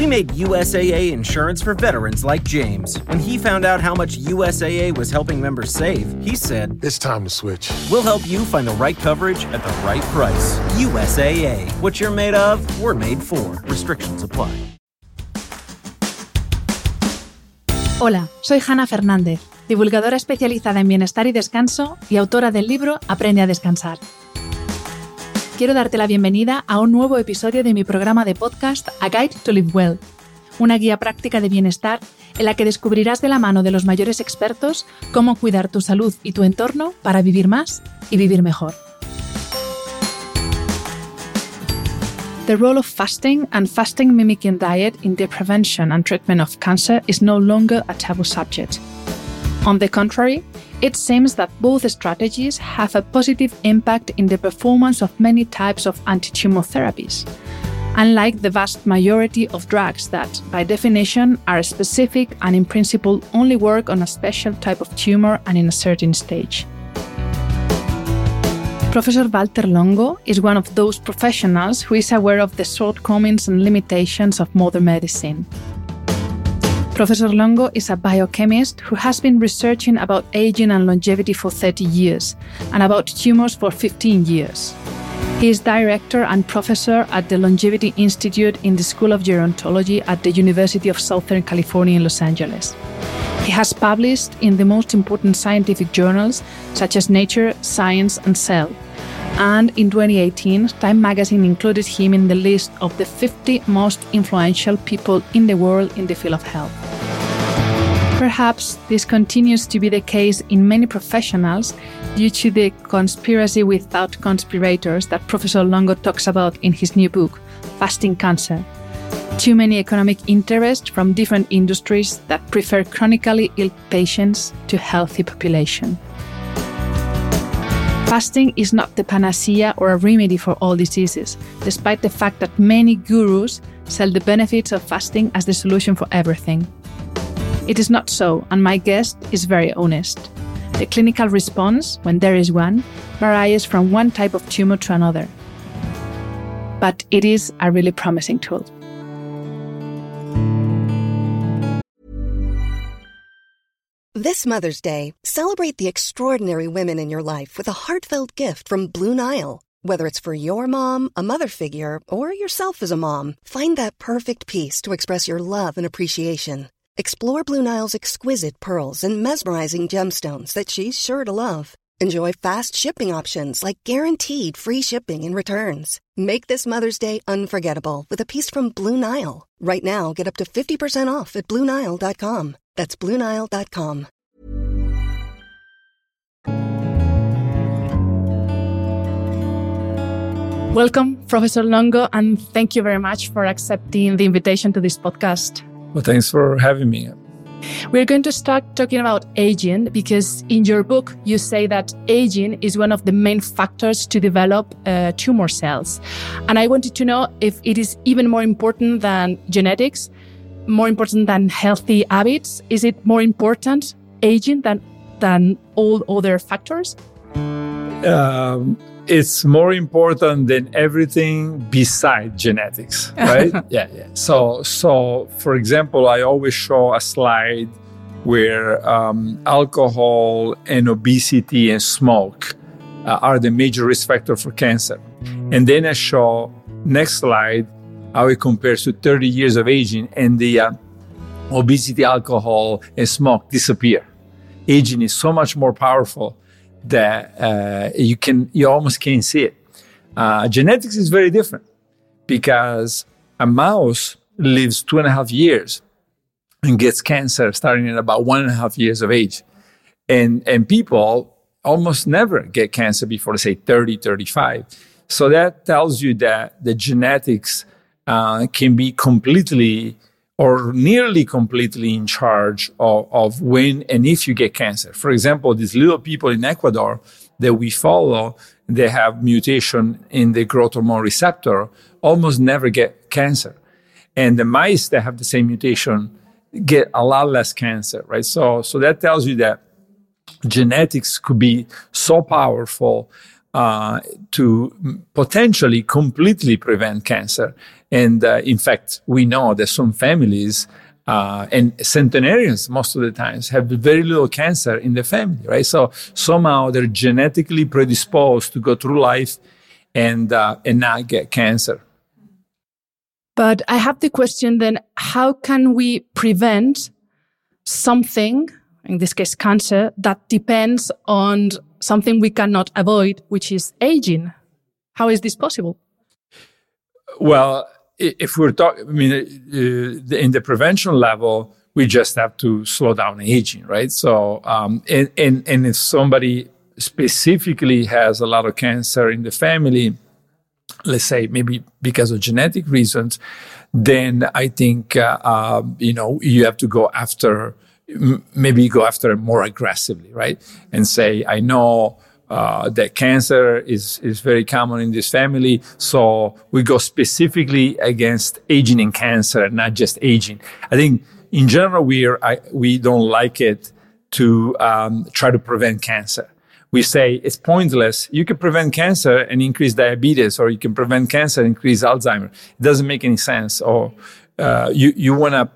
We made USAA insurance for veterans like James. When he found out how much USAA was helping members save, he said, It's time to switch. We'll help you find the right coverage at the right price. USAA. What you're made of, we're made for. Restrictions apply. Hola, soy Jana Fernández, divulgadora especializada en bienestar y descanso y autora del libro Aprende a descansar. Quiero darte la bienvenida a un nuevo episodio de mi programa de podcast A Guide to Live Well, una guía práctica de bienestar en la que descubrirás de la mano de los mayores expertos cómo cuidar tu salud y tu entorno para vivir más y vivir mejor. The role of fasting and fasting mimicking diet in the prevention and treatment of cancer is no longer a taboo subject. On the contrary, it seems that both strategies have a positive impact in the performance of many types of anti tumor therapies, unlike the vast majority of drugs that, by definition, are specific and in principle only work on a special type of tumor and in a certain stage. Professor Valter Longo is one of those professionals who is aware of the shortcomings and limitations of modern medicine. Professor Longo is a biochemist who has been researching about aging and longevity for 30 years and about tumors for 15 years. He is director and professor at the Longevity Institute in the School of Gerontology at the University of Southern California in Los Angeles. He has published in the most important scientific journals such as Nature, Science, and Cell. And in 2018, Time magazine included him in the list of the 50 most influential people in the world in the field of health. Perhaps this continues to be the case in many professionals due to the conspiracy without conspirators that Professor Longo talks about in his new book, Fasting Cancer. Too many economic interests from different industries that prefer chronically ill patients to healthy population. Fasting is not the panacea or a remedy for all diseases, despite the fact that many gurus sell the benefits of fasting as the solution for everything. It is not so, and my guest is very honest. The clinical response, when there is one, varies from one type of tumor to another. But it is a really promising tool. This Mother's Day, celebrate the extraordinary women in your life with a heartfelt gift from Blue Nile. Whether it's for your mom, a mother figure, or yourself as a mom, find that perfect piece to express your love and appreciation. Explore Blue Nile's exquisite pearls and mesmerizing gemstones that she's sure to love. Enjoy fast shipping options like guaranteed free shipping and returns. Make this Mother's Day unforgettable with a piece from Blue Nile. Right now, get up to 50% off at BlueNile.com. That's BlueNile.com. Welcome, Professor Longo, and thank you very much for accepting the invitation to this podcast. Well, thanks for having me. We're going to start talking about aging because in your book, you say that aging is one of the main factors to develop uh, tumor cells. And I wanted to know if it is even more important than genetics, more important than healthy habits. Is it more important, aging, than, than all other factors? Um, it's more important than everything beside genetics, right? yeah, yeah. So, so for example, I always show a slide where um, alcohol and obesity and smoke uh, are the major risk factor for cancer, and then I show next slide how it compares to 30 years of aging, and the uh, obesity, alcohol, and smoke disappear. Aging is so much more powerful that uh, you can you almost can't see it. Uh, genetics is very different because a mouse lives two and a half years and gets cancer starting at about one and a half years of age, and and people almost never get cancer before say 30 35 so that tells you that the genetics uh, can be completely or nearly completely in charge of, of when and if you get cancer. For example, these little people in Ecuador that we follow, they have mutation in the growth hormone receptor, almost never get cancer. And the mice that have the same mutation get a lot less cancer, right? So, so that tells you that genetics could be so powerful uh, to potentially completely prevent cancer. And uh, in fact, we know that some families uh, and centenarians most of the times have very little cancer in the family, right? So somehow they're genetically predisposed to go through life and uh, and not get cancer. But I have the question then: How can we prevent something, in this case, cancer, that depends on something we cannot avoid, which is aging? How is this possible? Well, if we're talking, I mean, uh, in the prevention level, we just have to slow down aging, right? So, um, and, and, and if somebody specifically has a lot of cancer in the family, let's say maybe because of genetic reasons, then I think, uh, uh, you know, you have to go after, maybe go after it more aggressively, right? And say, I know, uh, that cancer is, is very common in this family. So we go specifically against aging and cancer, not just aging. I think in general, we are, I, we don't like it to um, try to prevent cancer. We say it's pointless. You can prevent cancer and increase diabetes, or you can prevent cancer and increase Alzheimer. It doesn't make any sense. Or uh, you you want to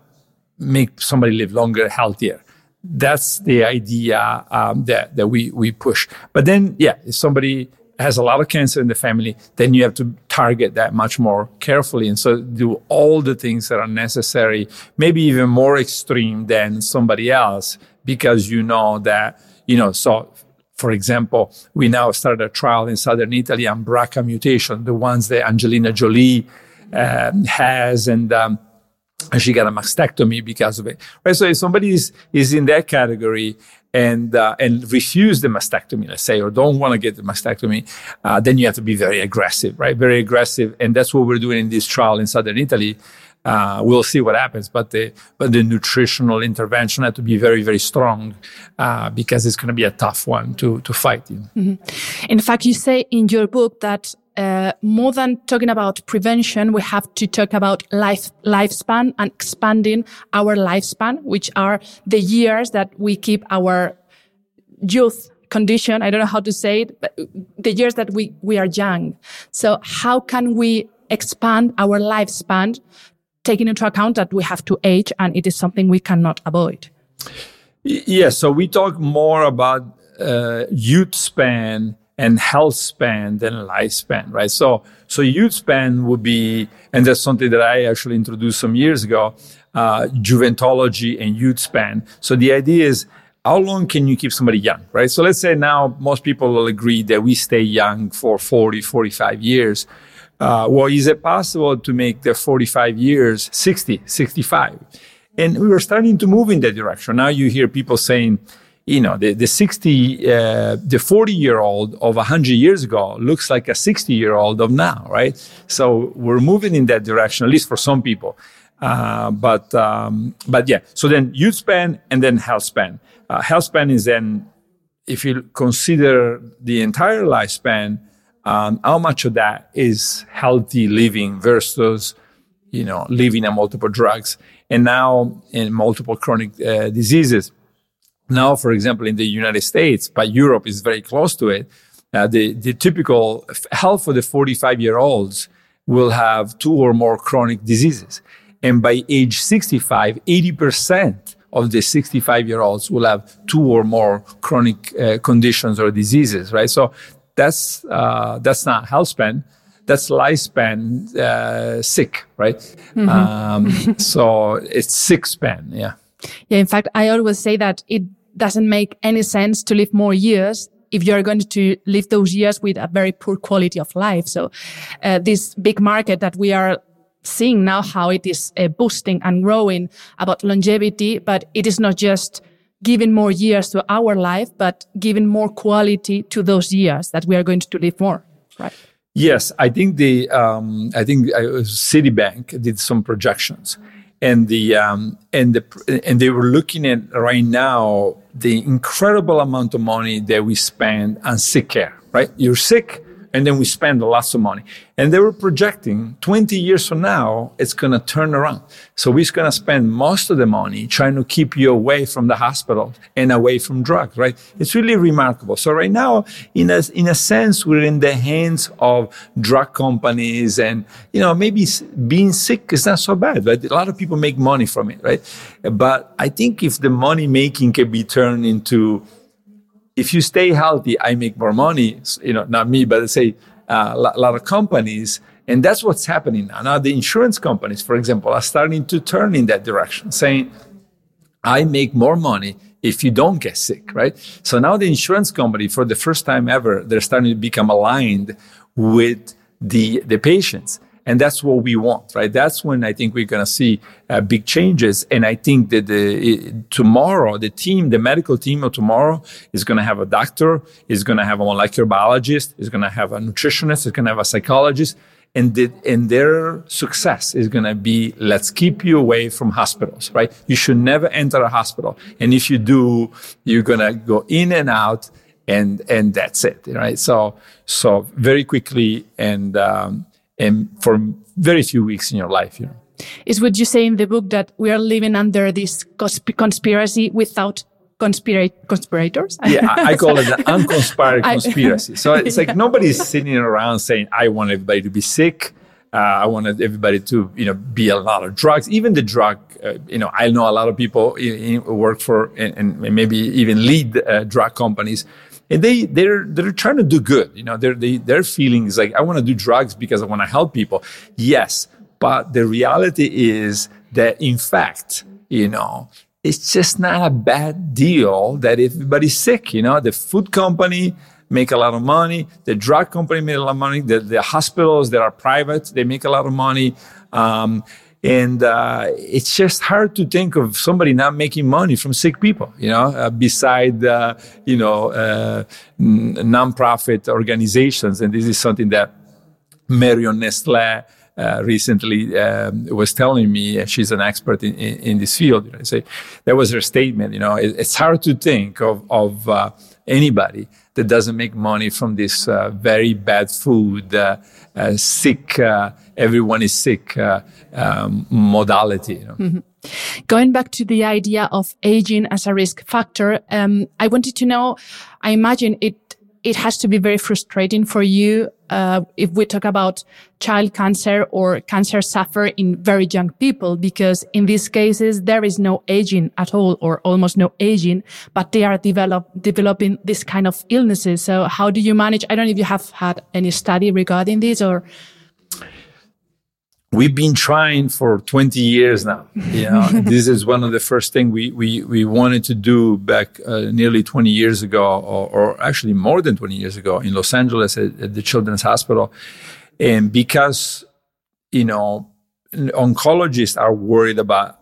make somebody live longer, healthier that's the idea um, that that we we push. But then, yeah, if somebody has a lot of cancer in the family, then you have to target that much more carefully, and so do all the things that are necessary, maybe even more extreme than somebody else, because you know that you know. So, for example, we now started a trial in southern Italy on BRCA mutation, the ones that Angelina Jolie um, has, and um, and she got a mastectomy because of it. Right. So if somebody is, is in that category and uh, and refuse the mastectomy, let's say, or don't want to get the mastectomy, uh, then you have to be very aggressive, right? Very aggressive, and that's what we're doing in this trial in southern Italy. Uh, we'll see what happens, but the but the nutritional intervention had to be very very strong uh, because it's going to be a tough one to to fight. In. Mm-hmm. in fact, you say in your book that uh, more than talking about prevention, we have to talk about life lifespan and expanding our lifespan, which are the years that we keep our youth condition. I don't know how to say it, but the years that we, we are young. So how can we expand our lifespan, taking into account that we have to age and it is something we cannot avoid? Yes. So we talk more about uh, youth span and health span than lifespan, right? So, so youth span would be, and that's something that I actually introduced some years ago, uh, juventology and youth span. So the idea is, how long can you keep somebody young, right? So let's say now most people will agree that we stay young for 40, 45 years. Uh, well, is it possible to make the 45 years 60, 65? And we were starting to move in that direction. Now you hear people saying, you know, the, the 60, uh, the 40 year old of 100 years ago looks like a 60 year old of now, right? So we're moving in that direction, at least for some people. Uh, but, um, but yeah, so then youth span and then health span. Uh, health span is then, if you consider the entire lifespan, um, how much of that is healthy living versus, you know, living on multiple drugs and now in multiple chronic uh, diseases now, for example, in the United States, but Europe is very close to it, uh, the, the typical health for the 45 year olds will have two or more chronic diseases. And by age 65, 80% of the 65 year olds will have two or more chronic uh, conditions or diseases, right? So that's, uh, that's not health span. That's lifespan, uh, sick, right? Mm-hmm. Um, so it's sick span. Yeah. Yeah, in fact, I always say that it doesn't make any sense to live more years if you're going to live those years with a very poor quality of life. So, uh, this big market that we are seeing now, how it is uh, boosting and growing about longevity, but it is not just giving more years to our life, but giving more quality to those years that we are going to live more, right? Yes, I think the um, I think uh, Citibank did some projections, and the um, and the and they were looking at right now the incredible amount of money that we spend on sick care. Right, you're sick, and then we spend lots of money. And they were projecting 20 years from now, it's going to turn around. So we're going to spend most of the money trying to keep you away from the hospital and away from drugs, right? It's really remarkable. So right now, in a, in a sense, we're in the hands of drug companies and, you know, maybe being sick is not so bad, right? A lot of people make money from it, right? But I think if the money making can be turned into if you stay healthy, I make more money. You know, not me, but say uh, a lot of companies. And that's what's happening now. Now, the insurance companies, for example, are starting to turn in that direction, saying, I make more money if you don't get sick, right? So now the insurance company, for the first time ever, they're starting to become aligned with the, the patients. And that's what we want, right? That's when I think we're going to see uh, big changes. And I think that the, tomorrow, the team, the medical team of tomorrow is going to have a doctor, is going to have a molecular biologist, is going to have a nutritionist, is going to have a psychologist. And, the, and their success is going to be, let's keep you away from hospitals, right? You should never enter a hospital. And if you do, you're going to go in and out and, and that's it, right? So, so very quickly and, um, and for very few weeks in your life. You know. Is what you say in the book that we are living under this consp- conspiracy without conspirators? yeah, I, I, call it an unconspired conspiracy. so it's like nobody's sitting around saying, "I want everybody to be sick." Uh, I wanted everybody to, you know, be a lot of drugs. Even the drug, uh, you know, I know a lot of people who work for and, and maybe even lead uh, drug companies and they they're they're trying to do good. You know, their they, their feeling is like I want to do drugs because I want to help people. Yes, but the reality is that in fact, you know, it's just not a bad deal that everybody's sick. You know, the food company make a lot of money, the drug company make a lot of money, the, the hospitals that are private they make a lot of money. Um, and uh, it's just hard to think of somebody not making money from sick people, you know, uh, beside, uh, you know, uh, n- nonprofit organizations. And this is something that Marion Nestle uh, recently um, was telling me, she's an expert in, in, in this field. You know, say that was her statement. You know, it, it's hard to think of, of uh, anybody that doesn't make money from this uh, very bad food, uh, uh, sick, uh, everyone is sick uh, um, modality. You know? mm-hmm. Going back to the idea of aging as a risk factor, um, I wanted to know, I imagine it it has to be very frustrating for you uh, if we talk about child cancer or cancer suffer in very young people, because in these cases there is no aging at all or almost no aging, but they are develop, developing this kind of illnesses. So how do you manage? I don't know if you have had any study regarding this or we've been trying for 20 years now. You know, this is one of the first things we, we, we wanted to do back uh, nearly 20 years ago, or, or, actually more than 20 years ago in Los Angeles at, at the Children's Hospital. And because, you know, oncologists are worried about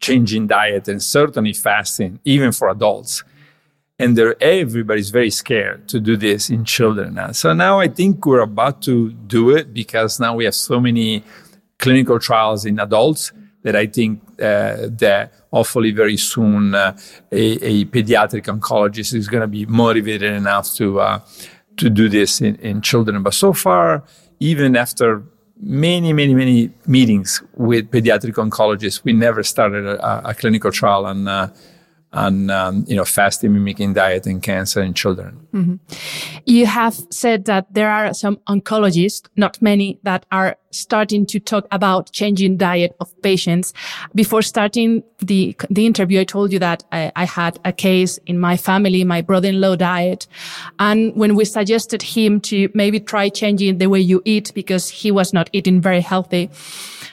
changing diet and certainly fasting, even for adults and there everybody's very scared to do this in children now. So now I think we're about to do it because now we have so many clinical trials in adults that I think uh, that hopefully very soon uh, a, a, pediatric oncologist is going to be motivated enough to uh, to do this in, in children. But so far, even after many, many, many meetings with pediatric oncologists, we never started a, a clinical trial on on um, you know fasting mimicking diet and cancer in children. Mm-hmm. You have said that there are some oncologists, not many, that are starting to talk about changing diet of patients. Before starting the the interview, I told you that I, I had a case in my family, my brother-in-law diet, and when we suggested him to maybe try changing the way you eat because he was not eating very healthy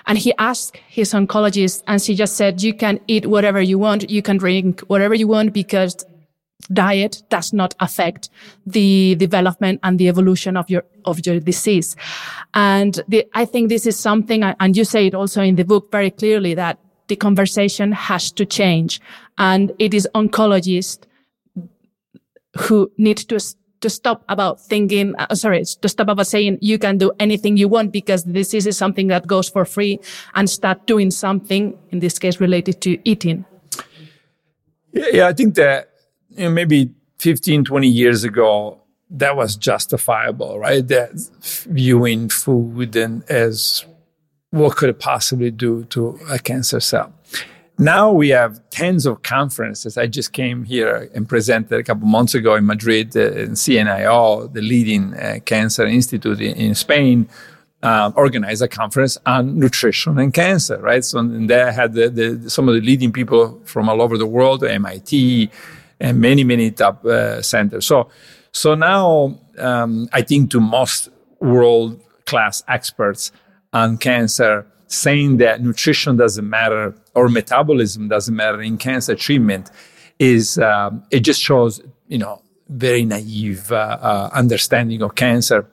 and he asked his oncologist and she just said, you can eat whatever you want. You can drink whatever you want because diet does not affect the development and the evolution of your of your disease and the, i think this is something and you say it also in the book very clearly that the conversation has to change and it is oncologists who need to to stop about thinking, uh, sorry, to stop about saying you can do anything you want because this is something that goes for free and start doing something, in this case, related to eating? Yeah, I think that you know, maybe 15, 20 years ago, that was justifiable, right? That viewing food and as what could it possibly do to a cancer cell. Now we have tens of conferences. I just came here and presented a couple months ago in Madrid uh, in CNIO, the leading uh, cancer institute in, in Spain, um, organized a conference on nutrition and cancer, right? So there I had the, the, some of the leading people from all over the world, MIT, and many, many top uh, centers. So, so now um, I think to most world class experts on cancer, saying that nutrition doesn't matter or metabolism doesn't matter in cancer treatment is um, it just shows you know very naive uh, uh, understanding of cancer.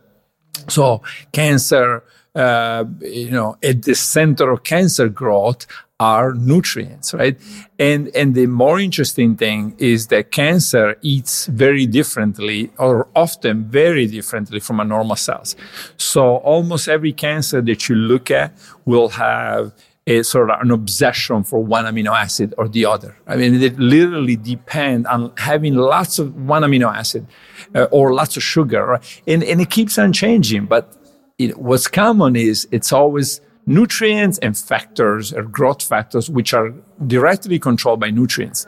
So cancer, uh, you know, at the center of cancer growth are nutrients, right? And and the more interesting thing is that cancer eats very differently or often very differently from a normal cells. So almost every cancer that you look at will have a sort of an obsession for one amino acid or the other. I mean, it literally depend on having lots of one amino acid uh, or lots of sugar, right? and and it keeps on changing. But it, what's common is it's always nutrients and factors or growth factors which are directly controlled by nutrients.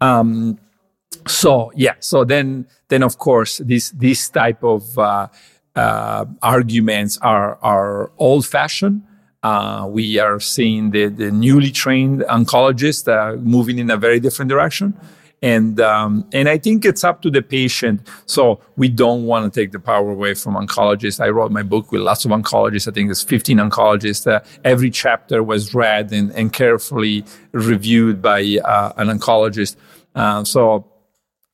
Um, so yeah, so then then of course this this type of uh, uh, arguments are are old fashioned uh, we are seeing the, the newly trained oncologists uh, moving in a very different direction. And, um, and I think it's up to the patient. So we don't want to take the power away from oncologists. I wrote my book with lots of oncologists. I think there's 15 oncologists. Uh, every chapter was read and, and carefully reviewed by uh, an oncologist. Uh, so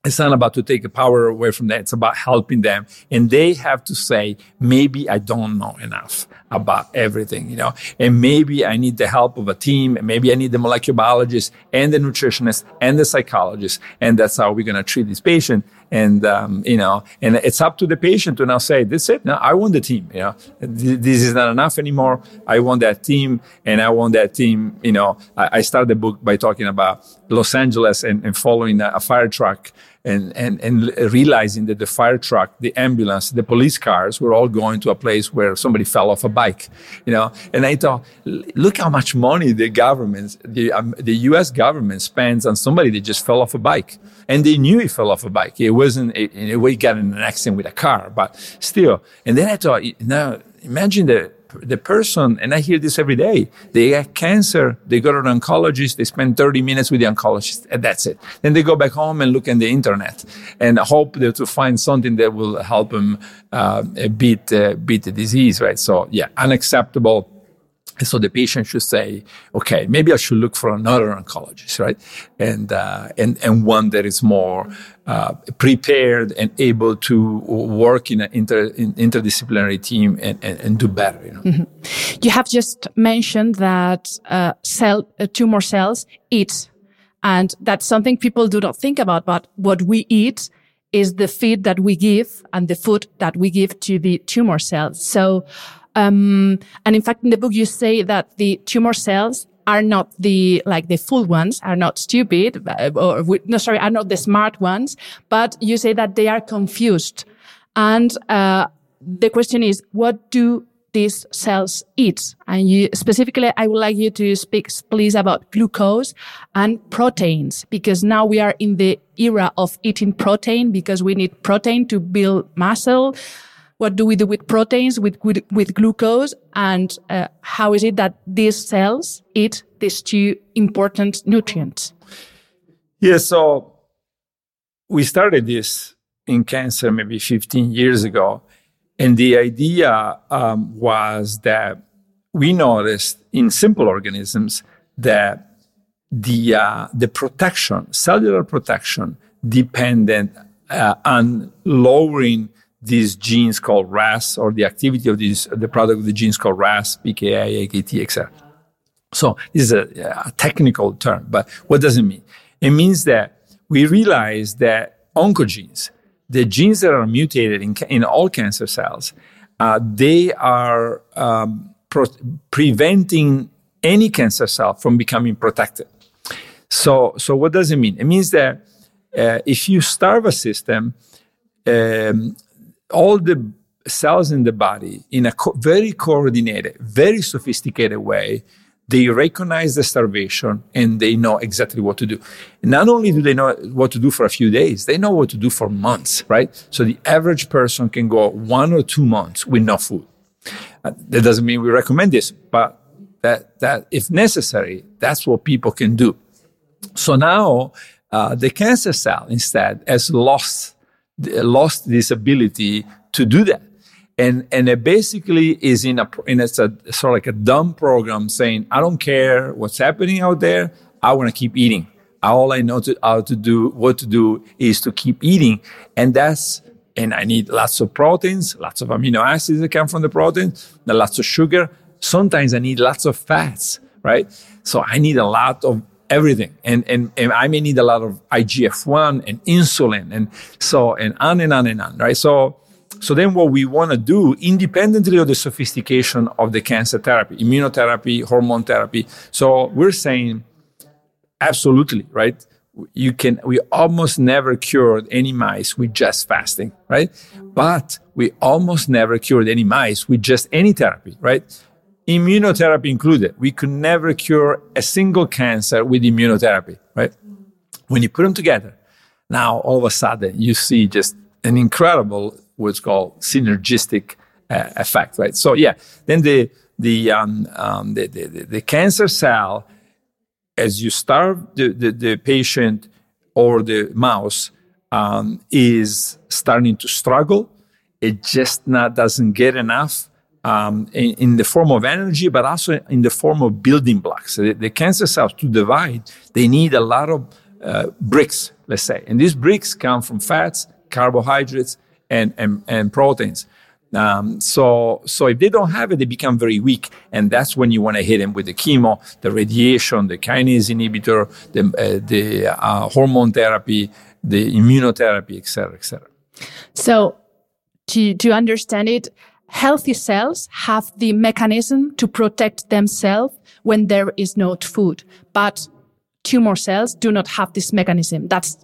it's not about to take the power away from them. It's about helping them. And they have to say, maybe I don't know enough about everything, you know, and maybe I need the help of a team. And maybe I need the molecular biologist and the nutritionist and the psychologist. And that's how we're going to treat this patient. And, um, you know, and it's up to the patient to now say, this is it. Now I want the team, you know, this is not enough anymore. I want that team and I want that team, you know, I, I started the book by talking about Los Angeles and, and following a fire truck and, and, and realizing that the fire truck, the ambulance, the police cars were all going to a place where somebody fell off a bike, you know. And I thought, look how much money the government, the, um, the U.S. government spends on somebody that just fell off a bike. And they knew he fell off a bike. It wasn't, in a way, got in an accident with a car, but still. And then I thought, now imagine the the person, and I hear this every day, they get cancer, they go to an oncologist, they spend 30 minutes with the oncologist, and that's it. Then they go back home and look in the internet and hope to find something that will help them uh, beat, uh, beat the disease, right? So, yeah, unacceptable and so the patient should say, okay, maybe I should look for another oncologist, right? And, uh, and, and one that is more uh, prepared and able to work in an inter, in interdisciplinary team and, and, and, do better. You, know? mm-hmm. you have just mentioned that uh, cell, uh, tumor cells eat. And that's something people do not think about, but what we eat is the feed that we give and the food that we give to the tumor cells. So, um, and in fact, in the book, you say that the tumor cells are not the like the full ones are not stupid uh, or no sorry are not the smart ones but you say that they are confused. And uh, the question is what do these cells eat? And you specifically i would like you to speak please about glucose and proteins because now we are in the era of eating protein because we need protein to build muscle what do we do with proteins, with, with, with glucose, and uh, how is it that these cells eat these two important nutrients? Yeah, so we started this in cancer maybe 15 years ago. And the idea um, was that we noticed in simple organisms that the, uh, the protection, cellular protection, dependent uh, on lowering these genes called RAS or the activity of these, the product of the genes called RAS, PKA, AKT, etc. So this is a, a, technical term, but what does it mean? It means that we realize that oncogenes the genes that are mutated in, in all cancer cells, uh, they are um, pro- preventing any cancer cell from becoming protected. So, so what does it mean? It means that uh, if you starve a system, um, all the cells in the body, in a co- very coordinated, very sophisticated way, they recognize the starvation and they know exactly what to do. Not only do they know what to do for a few days, they know what to do for months, right? So the average person can go one or two months with no food. Uh, that doesn't mean we recommend this, but that, that if necessary, that's what people can do. So now uh, the cancer cell instead has lost, lost this ability to do that and and it basically is in a in a sort of like a dumb program saying I don't care what's happening out there. I want to keep eating. All I know to, how to do, what to do is to keep eating, and that's and I need lots of proteins, lots of amino acids that come from the protein, lots of sugar. Sometimes I need lots of fats, right? So I need a lot of everything, and and, and I may need a lot of IGF one and insulin, and so and on and on and on, right? So so then what we want to do, independently of the sophistication of the cancer therapy, immunotherapy, hormone therapy. So we're saying absolutely, right? You can, we almost never cured any mice with just fasting, right? But we almost never cured any mice with just any therapy, right? Immunotherapy included. We could never cure a single cancer with immunotherapy, right? When you put them together, now all of a sudden you see just an incredible what's called synergistic uh, effect, right? So yeah, then the the, um, um, the, the, the cancer cell, as you starve the, the, the patient or the mouse, um, is starting to struggle. It just not doesn't get enough um, in, in, the form of energy, but also in the form of building blocks. The, the cancer cells to divide, they need a lot of uh, bricks, let's say, and these bricks come from fats, carbohydrates, and, and, and proteins. Um, so, so if they don't have it, they become very weak, and that's when you want to hit them with the chemo, the radiation, the kinase inhibitor, the, uh, the uh, hormone therapy, the immunotherapy, etc., etc. So, to to understand it, healthy cells have the mechanism to protect themselves when there is no food, but tumor cells do not have this mechanism. That's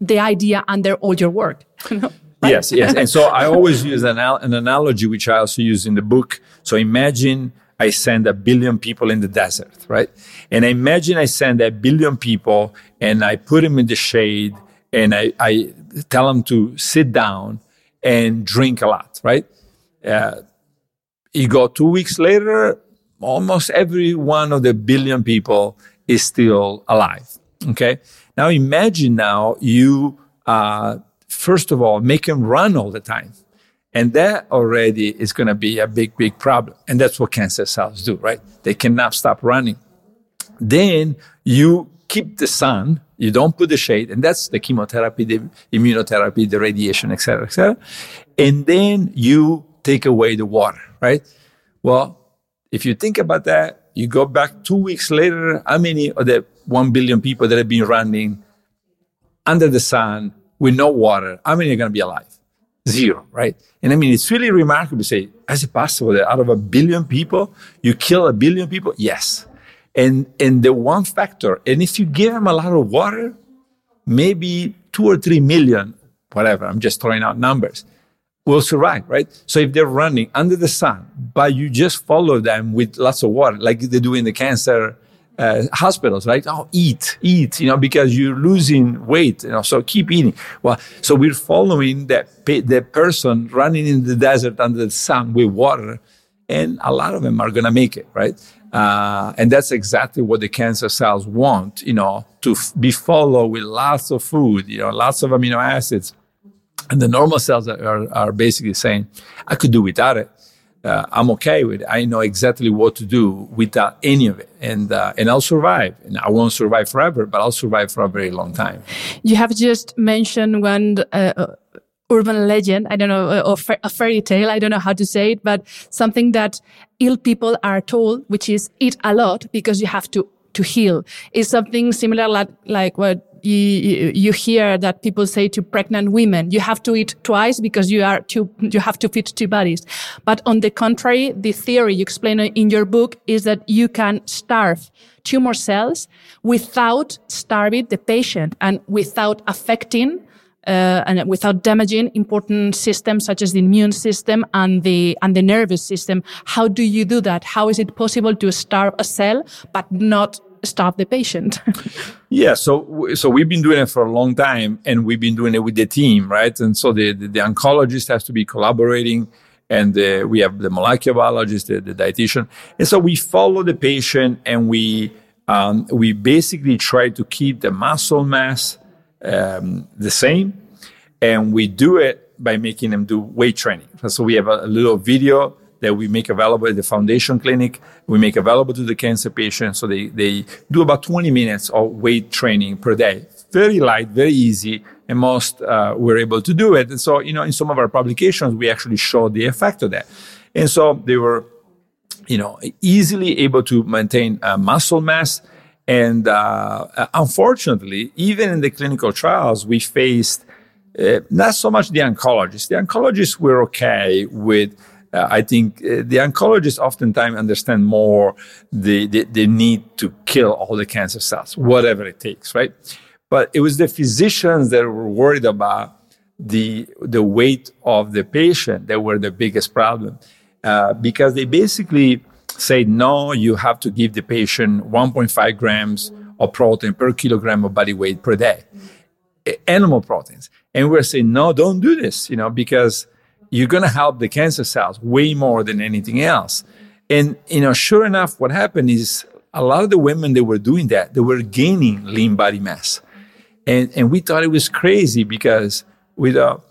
the idea under all your work. Yes, yes. And so I always use an, an analogy, which I also use in the book. So imagine I send a billion people in the desert, right? And I imagine I send a billion people and I put them in the shade and I, I tell them to sit down and drink a lot, right? Uh, you go two weeks later, almost every one of the billion people is still alive. Okay. Now imagine now you uh, first of all, make them run all the time. And that already is going to be a big, big problem. And that's what cancer cells do, right? They cannot stop running. Then you keep the sun, you don't put the shade, and that's the chemotherapy, the immunotherapy, the radiation, etc., etc. And then you take away the water, right? Well, if you think about that, you go back two weeks later, how many of the 1 billion people that have been running under the sun with no water, how many are going to be alive? Zero, right? And I mean, it's really remarkable to say, is it possible that out of a billion people, you kill a billion people? Yes. And, and the one factor, and if you give them a lot of water, maybe two or three million, whatever, I'm just throwing out numbers, will survive, right? So if they're running under the sun, but you just follow them with lots of water, like they do in the cancer uh, hospitals, right? Oh, eat, eat, you know, because you're losing weight, you know, so keep eating. Well, so we're following that, the person running in the desert under the sun with water, and a lot of them are going to make it, right? Uh, and that's exactly what the cancer cells want, you know, to f- be followed with lots of food, you know, lots of amino acids. And the normal cells are, are basically saying, I could do without it uh, I'm okay with it. I know exactly what to do without any of it, and uh, and I'll survive. And I won't survive forever, but I'll survive for a very long time. You have just mentioned one uh, urban legend. I don't know, uh, or a fairy tale. I don't know how to say it, but something that ill people are told, which is eat a lot because you have to to heal. Is something similar like like what you, you hear that people say to pregnant women, you have to eat twice because you are you have to feed two bodies. But on the contrary, the theory you explain in your book is that you can starve tumor cells without starving the patient and without affecting uh, and without damaging important systems such as the immune system and the and the nervous system. How do you do that? How is it possible to starve a cell but not starve the patient? yeah, so so we've been doing it for a long time, and we've been doing it with the team, right? And so the the, the oncologist has to be collaborating. And uh, we have the molecular biologist, the, the dietitian, and so we follow the patient, and we um, we basically try to keep the muscle mass um, the same. And we do it by making them do weight training. So we have a, a, little video that we make available at the foundation clinic. We make available to the cancer patients. So they, they do about 20 minutes of weight training per day. Very light, very easy. And most uh, were able to do it. And so, you know, in some of our publications, we actually showed the effect of that. And so they were, you know, easily able to maintain uh, muscle mass and uh, unfortunately, even in the clinical trials, we faced uh, not so much the oncologists. The oncologists were okay with. Uh, I think uh, the oncologists oftentimes understand more the, the, the need to kill all the cancer cells, whatever it takes, right? But it was the physicians that were worried about the the weight of the patient that were the biggest problem, uh, because they basically say, no, you have to give the patient 1.5 grams of protein per kilogram of body weight per day, animal proteins. And we're saying, no, don't do this, you know, because you're going to help the cancer cells way more than anything else. And, you know, sure enough, what happened is a lot of the women that were doing that, they were gaining lean body mass. And, and we thought it was crazy because we thought,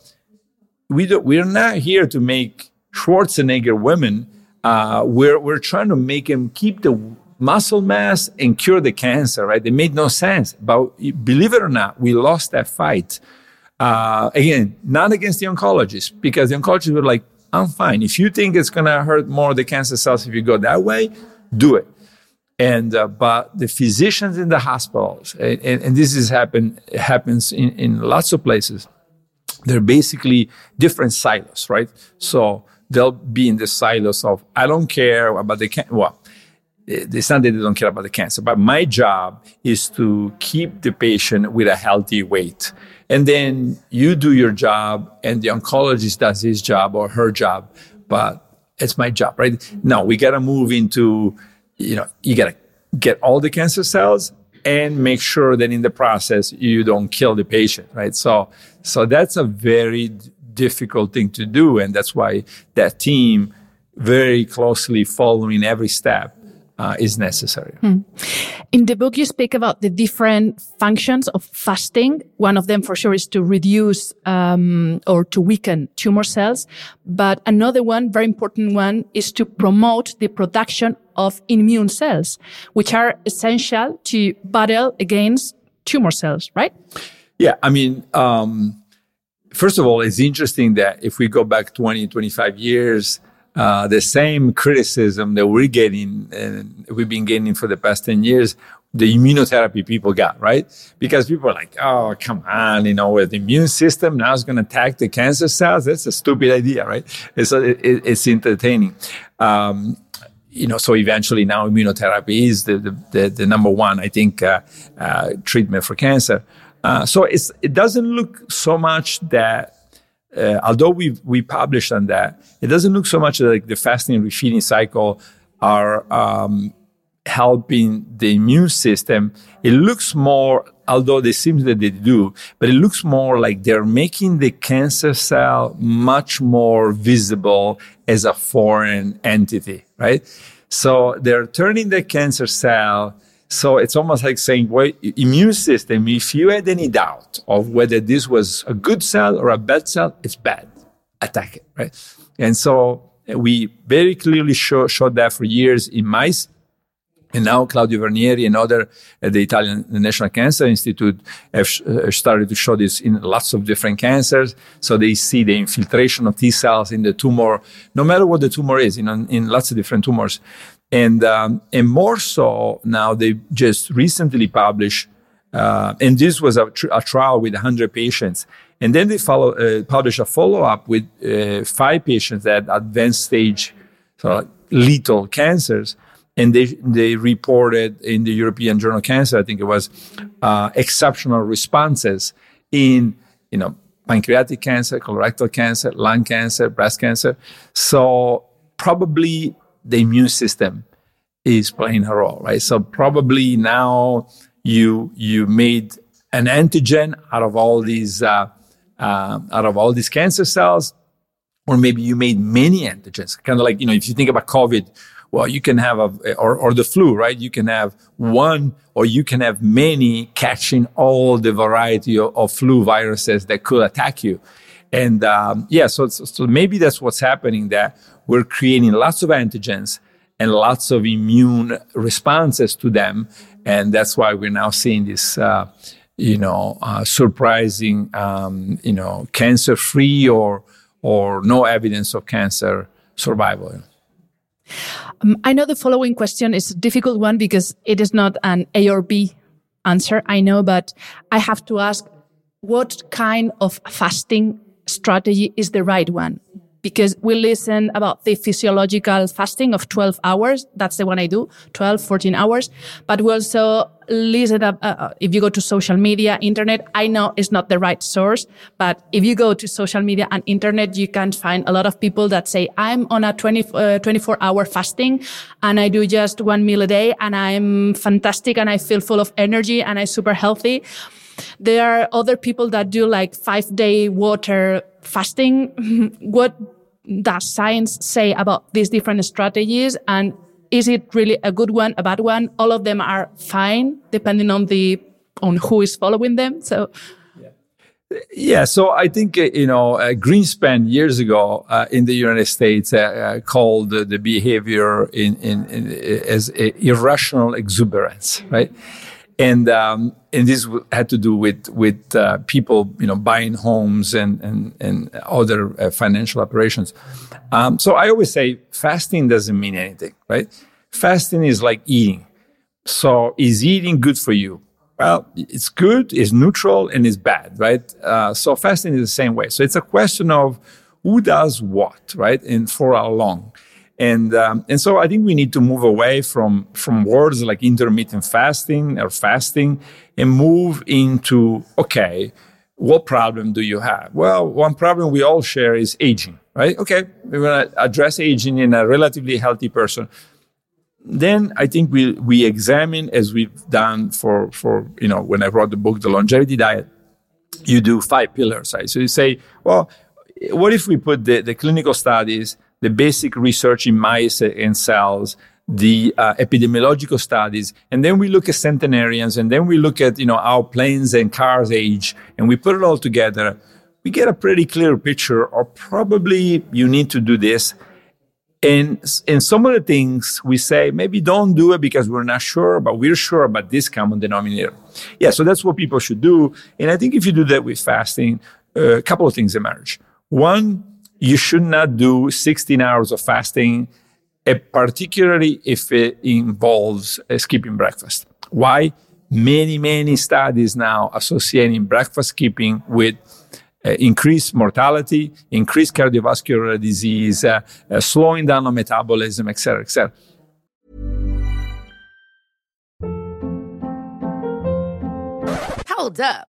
we don't, we're not here to make Schwarzenegger women uh, we're, we're trying to make them keep the muscle mass and cure the cancer, right? It made no sense. But believe it or not, we lost that fight. Uh, again, not against the oncologists, because the oncologists were like, I'm fine. If you think it's going to hurt more the cancer cells if you go that way, do it. And uh, but the physicians in the hospitals, and, and this is happen happens in, in lots of places. They're basically different silos, right? So they'll be in the silos of I don't care about the can- well. It's not that they don't care about the cancer, but my job is to keep the patient with a healthy weight. And then you do your job and the oncologist does his job or her job. But it's my job, right? No, we got to move into, you know, you got to get all the cancer cells and make sure that in the process you don't kill the patient, right? So, so that's a very difficult thing to do. And that's why that team very closely following every step uh, is necessary. Hmm. In the book, you speak about the different functions of fasting. One of them, for sure, is to reduce um, or to weaken tumor cells. But another one, very important one, is to promote the production of immune cells, which are essential to battle against tumor cells, right? Yeah, I mean, um, first of all, it's interesting that if we go back 20, 25 years, uh, the same criticism that we're getting and we've been getting for the past 10 years, the immunotherapy people got, right? Because people are like, oh, come on, you know, with the immune system now is going to attack the cancer cells. That's a stupid idea, right? It's, it, it's entertaining. Um, you know, so eventually now immunotherapy is the, the, the, the number one, I think, uh, uh, treatment for cancer. Uh, so it doesn't look so much that, uh, although we we published on that, it doesn't look so much like the fasting and refeeding cycle are um, helping the immune system. It looks more, although it seems that they do, but it looks more like they're making the cancer cell much more visible as a foreign entity, right? So they're turning the cancer cell so it's almost like saying, well, immune system, if you had any doubt of whether this was a good cell or a bad cell, it's bad. Attack it, right? And so we very clearly show, showed that for years in mice. And now Claudio Vernieri and other at the Italian National Cancer Institute have uh, started to show this in lots of different cancers. So they see the infiltration of T cells in the tumor, no matter what the tumor is, in, in lots of different tumors. And, um, and more so now, they just recently published Uh, and this was a, tr- a, trial with 100 patients. And then they follow, uh, published a follow up with uh, five patients that advanced stage so lethal cancers. And they, they reported in the European Journal of Cancer, I think it was, uh, exceptional responses in, you know, pancreatic cancer, colorectal cancer, lung cancer, breast cancer. So probably the immune system is playing a role, right? So probably now you you made an antigen out of all these uh, uh, out of all these cancer cells, or maybe you made many antigens. Kind of like you know, if you think about COVID, well, you can have a or or the flu, right? You can have one, or you can have many catching all the variety of, of flu viruses that could attack you. And um, yeah, so so maybe that's what's happening. That we're creating lots of antigens and lots of immune responses to them. And that's why we're now seeing this, uh, you know, uh, surprising, um, you know, cancer free or, or no evidence of cancer survival. Um, I know the following question is a difficult one because it is not an A or B answer. I know, but I have to ask what kind of fasting strategy is the right one? Because we listen about the physiological fasting of 12 hours. That's the one I do, 12, 14 hours. But we also listen up, uh, uh, if you go to social media, internet, I know it's not the right source, but if you go to social media and internet, you can find a lot of people that say, I'm on a 20, uh, 24 hour fasting and I do just one meal a day and I'm fantastic and I feel full of energy and I'm super healthy. There are other people that do like five day water fasting. what does science say about these different strategies? And is it really a good one, a bad one? All of them are fine, depending on the, on who is following them. So. Yeah, so I think uh, you know uh, Greenspan years ago uh, in the United States uh, uh called the behavior in, in, in as irrational exuberance, right? And um, and this had to do with with uh, people you know buying homes and and and other uh, financial operations. Um, so I always say fasting doesn't mean anything, right? Fasting is like eating. So is eating good for you? Well, it's good, it's neutral, and it's bad, right? Uh, so fasting is the same way. So it's a question of who does what, right, and for how long. And um, and so I think we need to move away from from words like intermittent fasting or fasting and move into okay, what problem do you have? Well, one problem we all share is aging, right? Okay, we're to address aging in a relatively healthy person. Then I think we we examine as we've done for for you know when I wrote the book, the longevity diet. You do five pillars, right? So you say, well, what if we put the, the clinical studies the basic research in mice and cells, the uh, epidemiological studies, and then we look at centenarians, and then we look at you know how planes and cars age, and we put it all together. We get a pretty clear picture, or probably you need to do this. And, and some of the things we say, maybe don't do it because we're not sure, but we're sure about this common denominator. Yeah, so that's what people should do. And I think if you do that with fasting, uh, a couple of things emerge. One, you should not do 16 hours of fasting, eh, particularly if it involves uh, skipping breakfast. Why? Many, many studies now associating breakfast skipping with uh, increased mortality, increased cardiovascular disease, uh, uh, slowing down on metabolism, et cetera, et cetera. Hold up.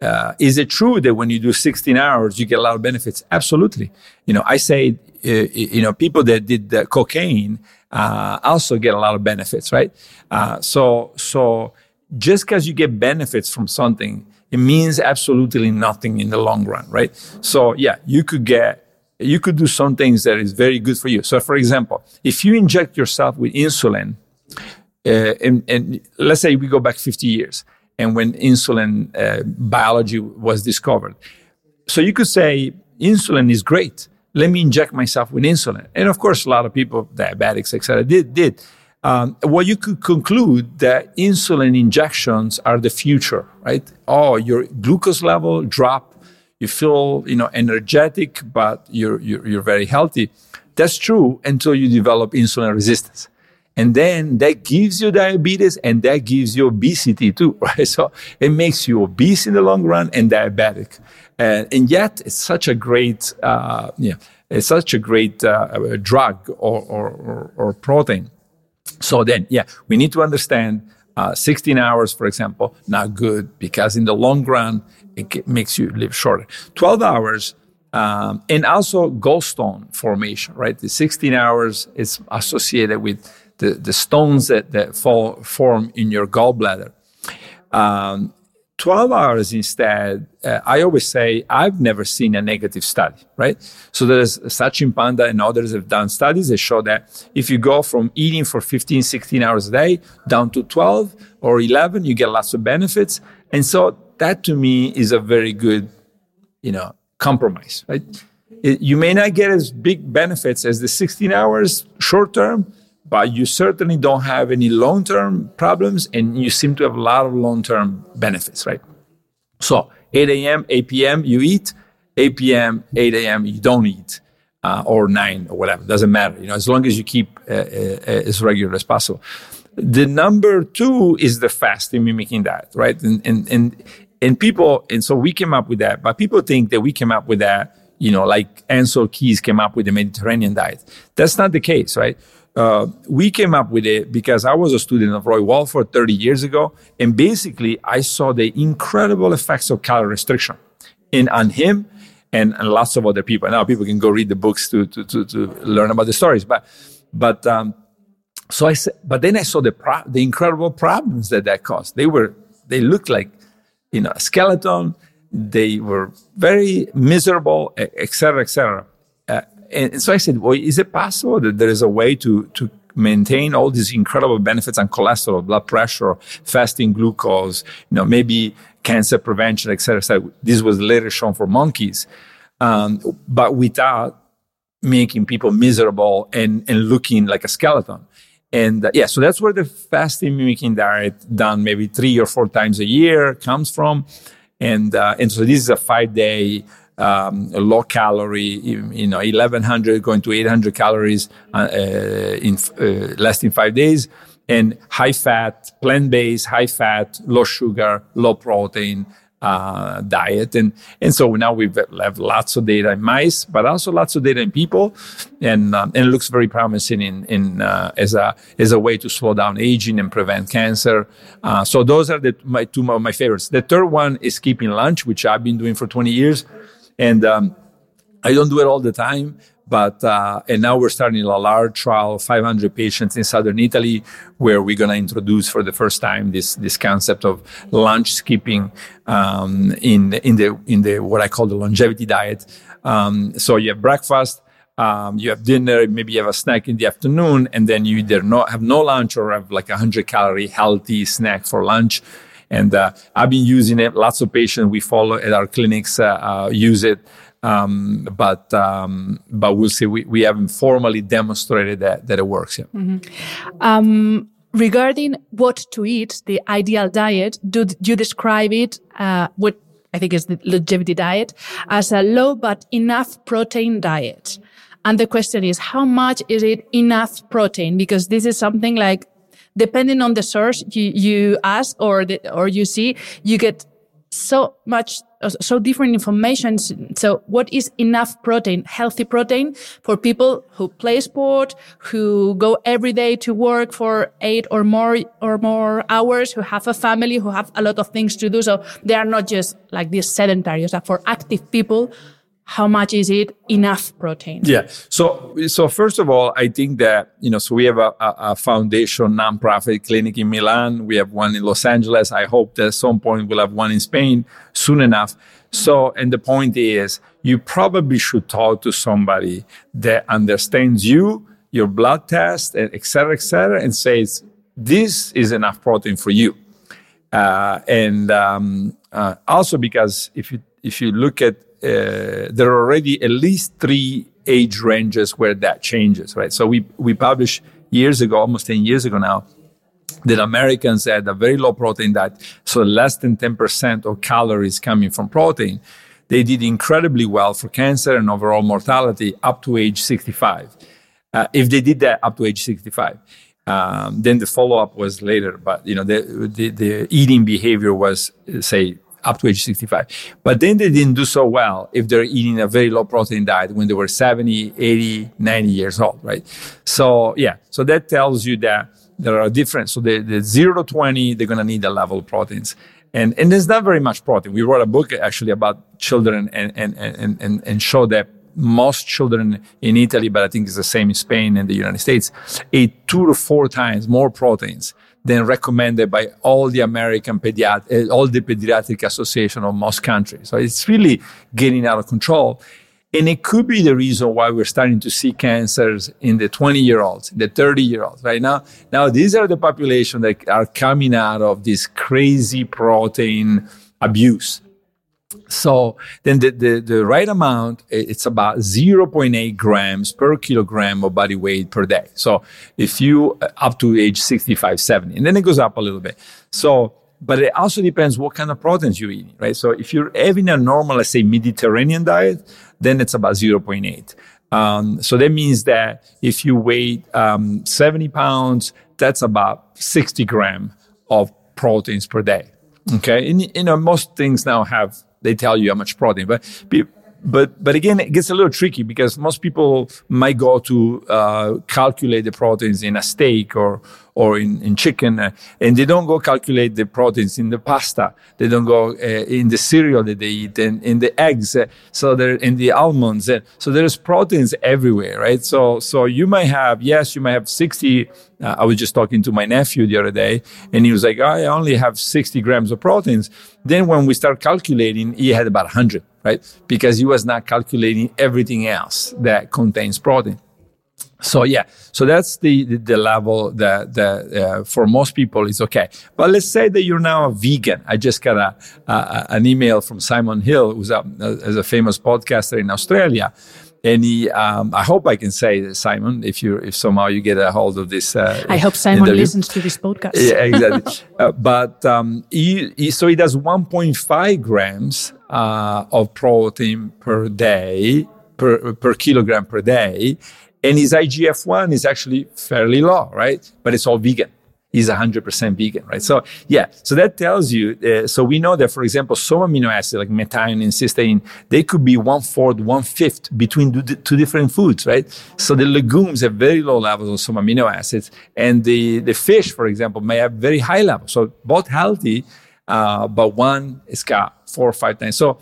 uh, is it true that when you do 16 hours, you get a lot of benefits? Absolutely. You know, I say, uh, you know, people that did cocaine uh, also get a lot of benefits, right? Uh, so, so just because you get benefits from something, it means absolutely nothing in the long run, right? So, yeah, you could get, you could do some things that is very good for you. So, for example, if you inject yourself with insulin, uh, and, and let's say we go back 50 years, and when insulin uh, biology was discovered. So you could say insulin is great. Let me inject myself with insulin. And of course, a lot of people, diabetics, etc., did did. Um, well, you could conclude that insulin injections are the future, right? Oh, your glucose level drop, you feel you know energetic, but you're, you're, you're very healthy. That's true until you develop insulin resistance. And then that gives you diabetes and that gives you obesity too, right? So it makes you obese in the long run and diabetic. Uh, and yet it's such a great, uh, yeah, it's such a great uh, drug or, or, or, protein. So then, yeah, we need to understand uh, 16 hours, for example, not good because in the long run, it makes you live shorter. 12 hours, um, and also gallstone formation, right? The 16 hours is associated with the, the stones that, that fall, form in your gallbladder. Um, 12 hours instead, uh, I always say I've never seen a negative study, right? So there's Sachin Panda and others have done studies that show that if you go from eating for 15, 16 hours a day down to 12 or 11, you get lots of benefits. And so that to me is a very good, you know, compromise, right? It, you may not get as big benefits as the 16 hours short term, but you certainly don't have any long term problems and you seem to have a lot of long term benefits, right? So 8 a.m., 8 p.m., you eat, 8 p.m., 8 a.m., you don't eat. Uh, or nine or whatever doesn't matter you know as long as you keep uh, uh, as regular as possible the number two is the fasting mimicking diet right and, and and and people and so we came up with that but people think that we came up with that you know like Ancel Keys came up with the mediterranean diet that's not the case right uh, we came up with it because I was a student of Roy Walford 30 years ago, and basically I saw the incredible effects of calorie restriction in on him and, and lots of other people. Now people can go read the books to to to, to learn about the stories, but but um, so I said, but then I saw the pro- the incredible problems that that caused. They were they looked like you know a skeleton. They were very miserable, etc., etc and so I said, well, is it possible that there is a way to, to maintain all these incredible benefits on cholesterol, blood pressure, fasting glucose, you know, maybe cancer prevention, et cetera. So this was later shown for monkeys, um, but without making people miserable and, and looking like a skeleton. And uh, yeah, so that's where the fasting mimicking diet done maybe three or four times a year comes from. And, uh, and so this is a five day um, low calorie, you know, 1100 going to 800 calories uh, uh, in uh, less than five days, and high fat, plant based, high fat, low sugar, low protein. Uh, diet and and so now we have lots of data in mice, but also lots of data in people, and um, and it looks very promising in in uh, as a as a way to slow down aging and prevent cancer. Uh, so those are the my two of my favorites. The third one is keeping lunch, which I've been doing for 20 years. And um, I don't do it all the time, but uh, and now we're starting a large trial, 500 patients in southern Italy, where we're going to introduce for the first time this this concept of lunch skipping um, in in the in the what I call the longevity diet. Um, so you have breakfast. Um, you have dinner, maybe you have a snack in the afternoon, and then you either not have no lunch or have like a hundred calorie healthy snack for lunch. And uh, I've been using it. Lots of patients we follow at our clinics uh, uh, use it. Um, but um, but we'll see. We, we haven't formally demonstrated that that it works yet. Mm-hmm. Um, regarding what to eat, the ideal diet, do you describe it? Uh, what I think is the longevity diet as a low but enough protein diet. And the question is, how much is it enough protein? Because this is something like depending on the source you, you ask or the, or you see, you get so much so different information. So what is enough protein? Healthy protein for people who play sport who go every day to work for eight or more or more hours who have a family who have a lot of things to do. So they are not just like these sedentary so for active people how much is it enough protein? Yeah. So, so first of all, I think that, you know, so we have a, a, a, foundation nonprofit clinic in Milan. We have one in Los Angeles. I hope that at some point we'll have one in Spain soon enough. So, and the point is you probably should talk to somebody that understands you, your blood test, et cetera, et cetera, and says, this is enough protein for you. Uh, and um, uh, also because if you if you look at there are already at least three age ranges where that changes, right? So we we published years ago, almost ten years ago now, that Americans had a very low protein diet, so less than 10% of calories coming from protein. They did incredibly well for cancer and overall mortality up to age 65. Uh, if they did that up to age 65. Um, then the follow-up was later, but you know the, the, the eating behavior was say up to age 65. But then they didn't do so well if they're eating a very low protein diet when they were 70, 80, 90 years old, right? So yeah, so that tells you that there are different. So the, the zero to 20, they're going to need a level of proteins. And, and there's not very much protein. We wrote a book actually about children and, and, and, and, and show that most children in Italy, but I think it's the same in Spain and the United States, eat two to four times more proteins than recommended by all the American pediatric, eh, all the pediatric association of most countries. So it's really getting out of control. And it could be the reason why we're starting to see cancers in the 20 year olds, the 30 year olds, right now. Now, these are the population that are coming out of this crazy protein abuse. So then the, the, the right amount, it's about 0.8 grams per kilogram of body weight per day. So if you uh, up to age 65, 70, and then it goes up a little bit. So but it also depends what kind of proteins you're eating, right? So if you're having a normal, let's say Mediterranean diet, then it's about 0.8. Um, so that means that if you weigh um, 70 pounds, that's about 60 gram of proteins per day. Okay. And, you know, most things now have, they tell you how much protein, but but but again, it gets a little tricky because most people might go to uh, calculate the proteins in a steak or or in, in chicken, uh, and they don't go calculate the proteins in the pasta. They don't go uh, in the cereal that they eat and in the eggs. Uh, so there in the almonds. Uh, so there's proteins everywhere, right? So so you might have yes, you might have sixty. Uh, I was just talking to my nephew the other day, and he was like, I only have sixty grams of proteins. Then when we start calculating, he had about hundred right? Because he was not calculating everything else that contains protein. So yeah, so that's the the, the level that that uh, for most people is okay. But let's say that you're now a vegan. I just got a, a an email from Simon Hill, who's a, a, a famous podcaster in Australia, and he, um, I hope I can say Simon, if you if somehow you get a hold of this. Uh, I hope Simon interview. listens to this podcast. yeah, exactly. uh, but um, he, he, so he does 1.5 grams uh, of protein per day, per, per kilogram per day. And his IGF 1 is actually fairly low, right? But it's all vegan. He's 100% vegan, right? So, yeah, so that tells you. Uh, so, we know that, for example, some amino acids like methionine, and cysteine, they could be one fourth, one fifth between two different foods, right? So, the legumes have very low levels of some amino acids, and the, the fish, for example, may have very high levels. So, both healthy, uh, but one is got four or five times. So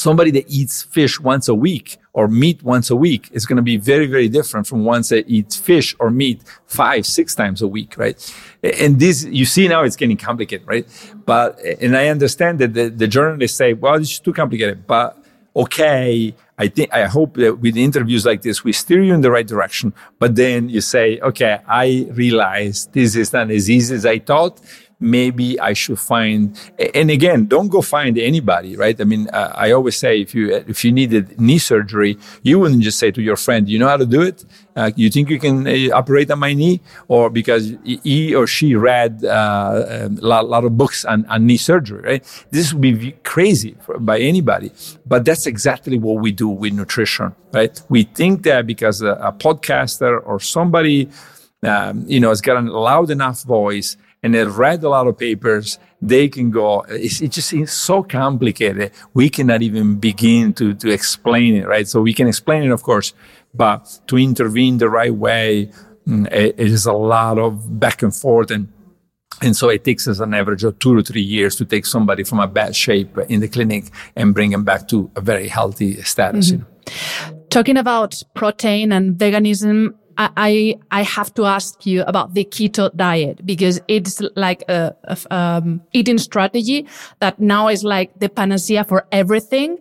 somebody that eats fish once a week or meat once a week is going to be very, very different from one that eats fish or meat five, six times a week, right? And this, you see now it's getting complicated, right? But, and I understand that the, the journalists say, well, it's too complicated, but okay, I think, I hope that with interviews like this, we steer you in the right direction. But then you say, okay, I realize this is not as easy as I thought maybe I should find. And again, don't go find anybody, right? I mean, uh, I always say if you if you needed knee surgery, you wouldn't just say to your friend, "You know how to do it? Uh, you think you can uh, operate on my knee?" Or because he or she read uh, a lot, lot, of books on, on, knee surgery, right? This would be crazy for, by anybody. But that's exactly what we do with nutrition, right? We think that because a, a podcaster or somebody, um, you know, has got a loud enough voice and they read a lot of papers, they can go, it's, it just seems so complicated. We cannot even begin to, to explain it, right? So we can explain it, of course, but to intervene the right way, mm, it, it is a lot of back and forth and and so it takes us an average of two to three years to take somebody from a bad shape in the clinic and bring them back to a very healthy status. Mm-hmm. You know? Talking about protein and veganism, I, I have to ask you about the keto diet because it's like a, a um, eating strategy that now is like the panacea for everything.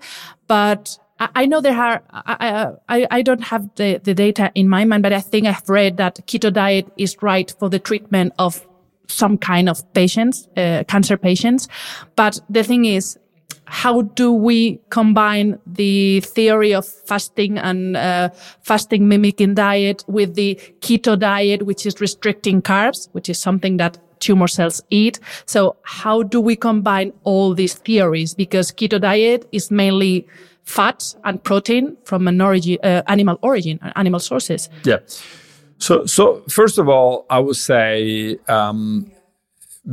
But I know there are, I, I, I don't have the, the data in my mind, but I think I've read that keto diet is right for the treatment of some kind of patients, uh, cancer patients. But the thing is, how do we combine the theory of fasting and uh, fasting mimicking diet with the keto diet, which is restricting carbs, which is something that tumor cells eat. So how do we combine all these theories? Because keto diet is mainly fat and protein from an origin, uh, animal origin, and animal sources. Yeah. So, so first of all, I would say um,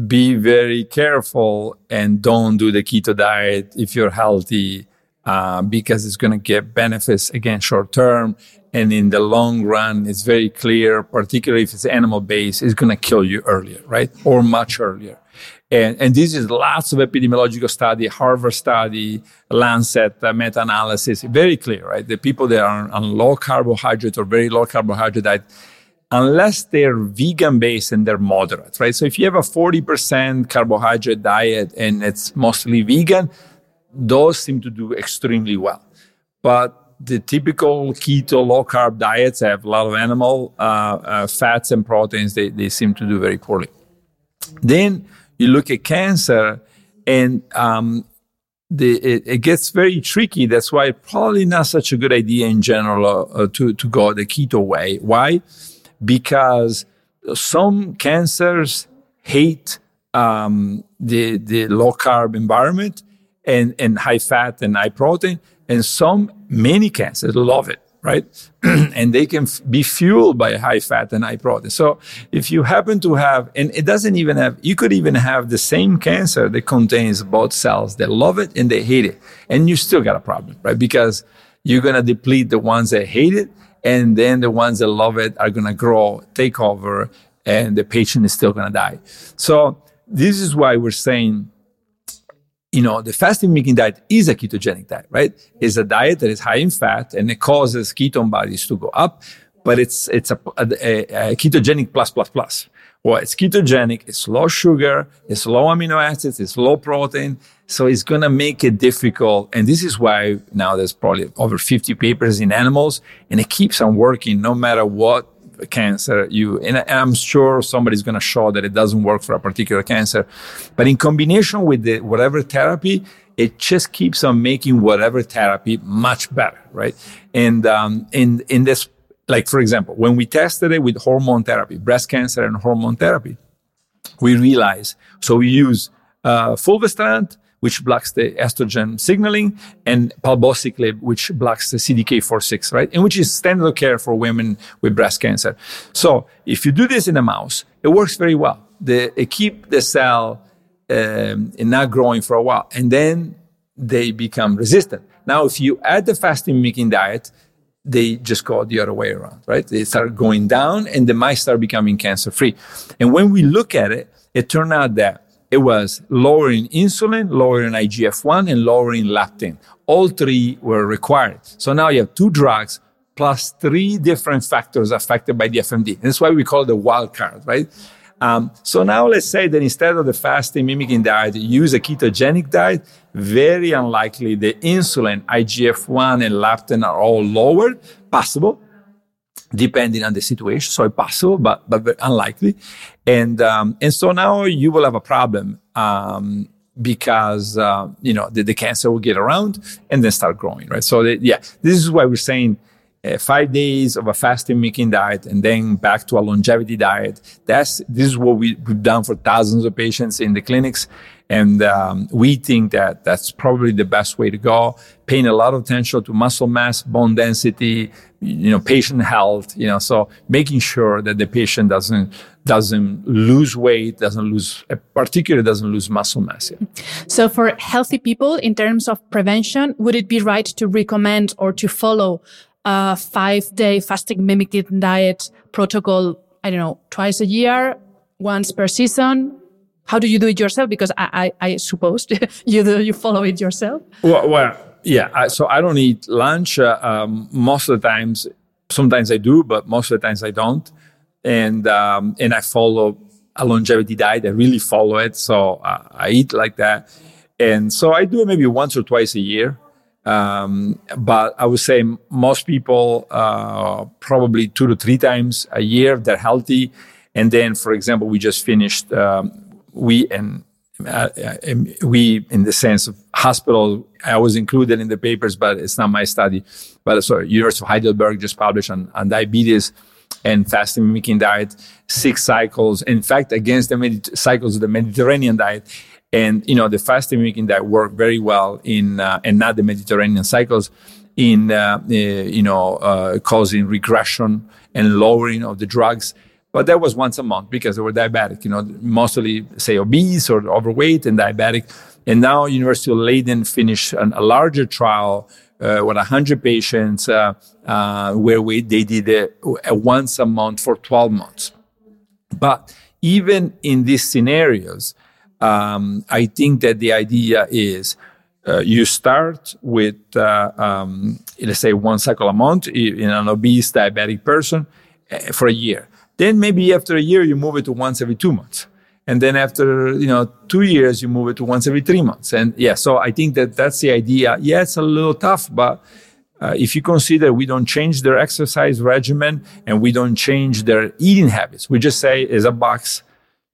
be very careful and don't do the keto diet if you're healthy, uh, because it's going to get benefits again short term, and in the long run, it's very clear, particularly if it's animal based, it's going to kill you earlier, right, or much earlier. And, and this is lots of epidemiological study, Harvard study, Lancet uh, meta-analysis, very clear, right? The people that are on low carbohydrate or very low carbohydrate diet, unless they're vegan based and they're moderate, right? So if you have a 40% carbohydrate diet and it's mostly vegan, those seem to do extremely well. But the typical keto low carb diets have a lot of animal uh, uh, fats and proteins. They, they seem to do very poorly. Then you look at cancer and um, the, it, it, gets very tricky. That's why probably not such a good idea in general uh, to, to go the keto way. Why? Because some cancers hate um, the, the low carb environment and, and high fat and high protein, and some, many cancers love it, right? and they can f- be fueled by high fat and high protein. So if you happen to have, and it doesn't even have, you could even have the same cancer that contains both cells that love it and they hate it, and you still got a problem, right? Because you're going to deplete the ones that hate it and then the ones that love it are going to grow, take over, and the patient is still going to die. So this is why we're saying, you know, the fasting mimicking diet is a ketogenic diet, right? It's a diet that is high in fat and it causes ketone bodies to go up, but it's it's a, a, a ketogenic plus plus plus. Well, it's ketogenic, it's low sugar, it's low amino acids, it's low protein. So it's going to make it difficult. And this is why now there's probably over 50 papers in animals and it keeps on working no matter what cancer you, and I'm sure somebody's going to show that it doesn't work for a particular cancer. But in combination with the whatever therapy, it just keeps on making whatever therapy much better, right? And um, in in this like for example, when we tested it with hormone therapy, breast cancer and hormone therapy, we realized so we use uh, fulvestrant, which blocks the estrogen signaling, and palbociclib, which blocks the CDK4/6, right? And which is standard of care for women with breast cancer. So if you do this in a mouse, it works very well. The, it keep the cell um, not growing for a while, and then they become resistant. Now, if you add the fasting mimicking diet, they just go the other way around, right? They start going down and the mice start becoming cancer free. And when we look at it, it turned out that it was lowering insulin, lowering IGF-1 and lowering leptin. All three were required. So now you have two drugs plus three different factors affected by the FMD. That's why we call it the wild card, right? Um, so now let's say that instead of the fasting mimicking diet, use a ketogenic diet. Very unlikely the insulin, IGF-1 and leptin are all lowered. Possible, depending on the situation. So it's possible, but but unlikely. And um, and so now you will have a problem um, because uh, you know the, the, cancer will get around and then start growing, right? So the, yeah, this is why we're saying uh, five days of a fasting mimicking diet and then back to a longevity diet. That's this is what we, have done for thousands of patients in the clinics, and um, we think that that's probably the best way to go. Paying a lot of attention to muscle mass, bone density, you know, patient health. You know, so making sure that the patient doesn't doesn't lose weight, doesn't lose, particularly doesn't lose muscle mass. So for healthy people, in terms of prevention, would it be right to recommend or to follow a five day fasting mimicking diet protocol, I don't know, twice a year, once per season? How do you do it yourself? Because I, I, I suppose you do, you follow it yourself. Well, well yeah. I, so I don't eat lunch uh, um, most of the times. Sometimes I do, but most of the times I don't. And um, and I follow a longevity diet. I really follow it. So uh, I eat like that. And so I do it maybe once or twice a year. Um, but I would say most people uh, probably two to three times a year. They're healthy, And then, for example, we just finished, um, we and uh, uh we, in the sense of hospital, I was included in the papers, but it's not my study. But sorry, University of Heidelberg just published on, on diabetes and fasting mimicking diet, six cycles. In fact, against the med- cycles of the Mediterranean diet. And, you know, the fasting mimicking diet worked very well in, uh, and not the Mediterranean cycles in, uh, uh, you know, uh, causing regression and lowering of the drugs. But that was once a month because they were diabetic, you know, mostly say obese or overweight and diabetic. And now University of Leiden finished an, a larger trial uh, with 100 patients uh, uh, where we, they did it once a month for 12 months. But even in these scenarios, um, I think that the idea is uh, you start with, uh, um, let's say, one cycle a month in an obese diabetic person uh, for a year. Then maybe after a year, you move it to once every two months. And then after, you know, two years, you move it to once every three months. And yeah, so I think that that's the idea. Yeah, it's a little tough, but uh, if you consider we don't change their exercise regimen and we don't change their eating habits, we just say it's a box,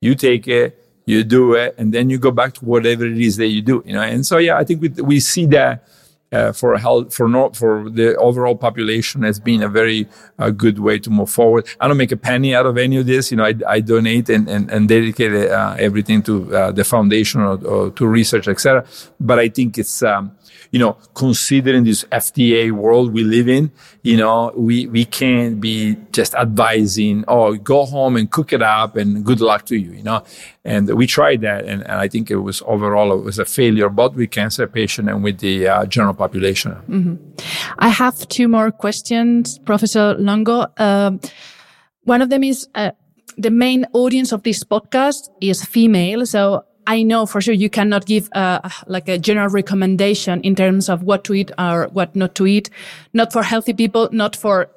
you take it, you do it, and then you go back to whatever it is that you do, you know. And so, yeah, I think we, we see that uh, for health for no, for the overall population has been a very uh, good way to move forward. I don't make a penny out of any of this. You know, I, I donate and, and, and dedicate uh, everything to uh, the foundation or, or to research, etc. But I think it's um, you know, considering this FDA world we live in, you know, we, we can't be just advising, oh, go home and cook it up and good luck to you, you know. And we tried that, and, and I think it was overall it was a failure, both with cancer patient and with the uh, general population. Mm-hmm. I have two more questions, Professor Longo. Um, one of them is uh, the main audience of this podcast is female, so I know for sure you cannot give like a general recommendation in terms of what to eat or what not to eat, not for healthy people, not for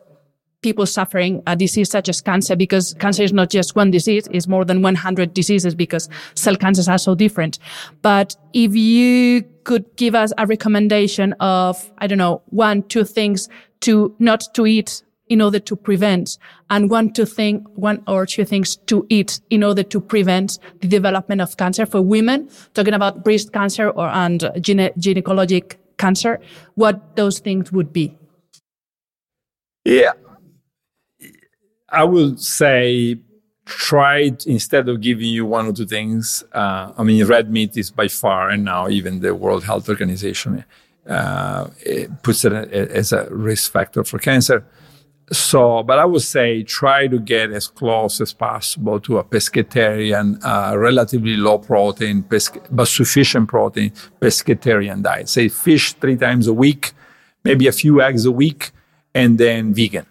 people suffering a disease such as cancer, because cancer is not just one disease, it's more than 100 diseases because cell cancers are so different. But if you could give us a recommendation of, I don't know, one, two things to not to eat in order to prevent and one to think one or two things to eat in order to prevent the development of cancer. For women talking about breast cancer or and gene- gynecologic cancer what those things would be. Yeah. I would say try instead of giving you one or two things uh, i mean red meat is by far and now even the world health organization uh, puts it as a risk factor for cancer so, but I would say try to get as close as possible to a pescatarian, uh, relatively low protein, pesca- but sufficient protein pescatarian diet. Say fish three times a week, maybe a few eggs a week, and then vegan.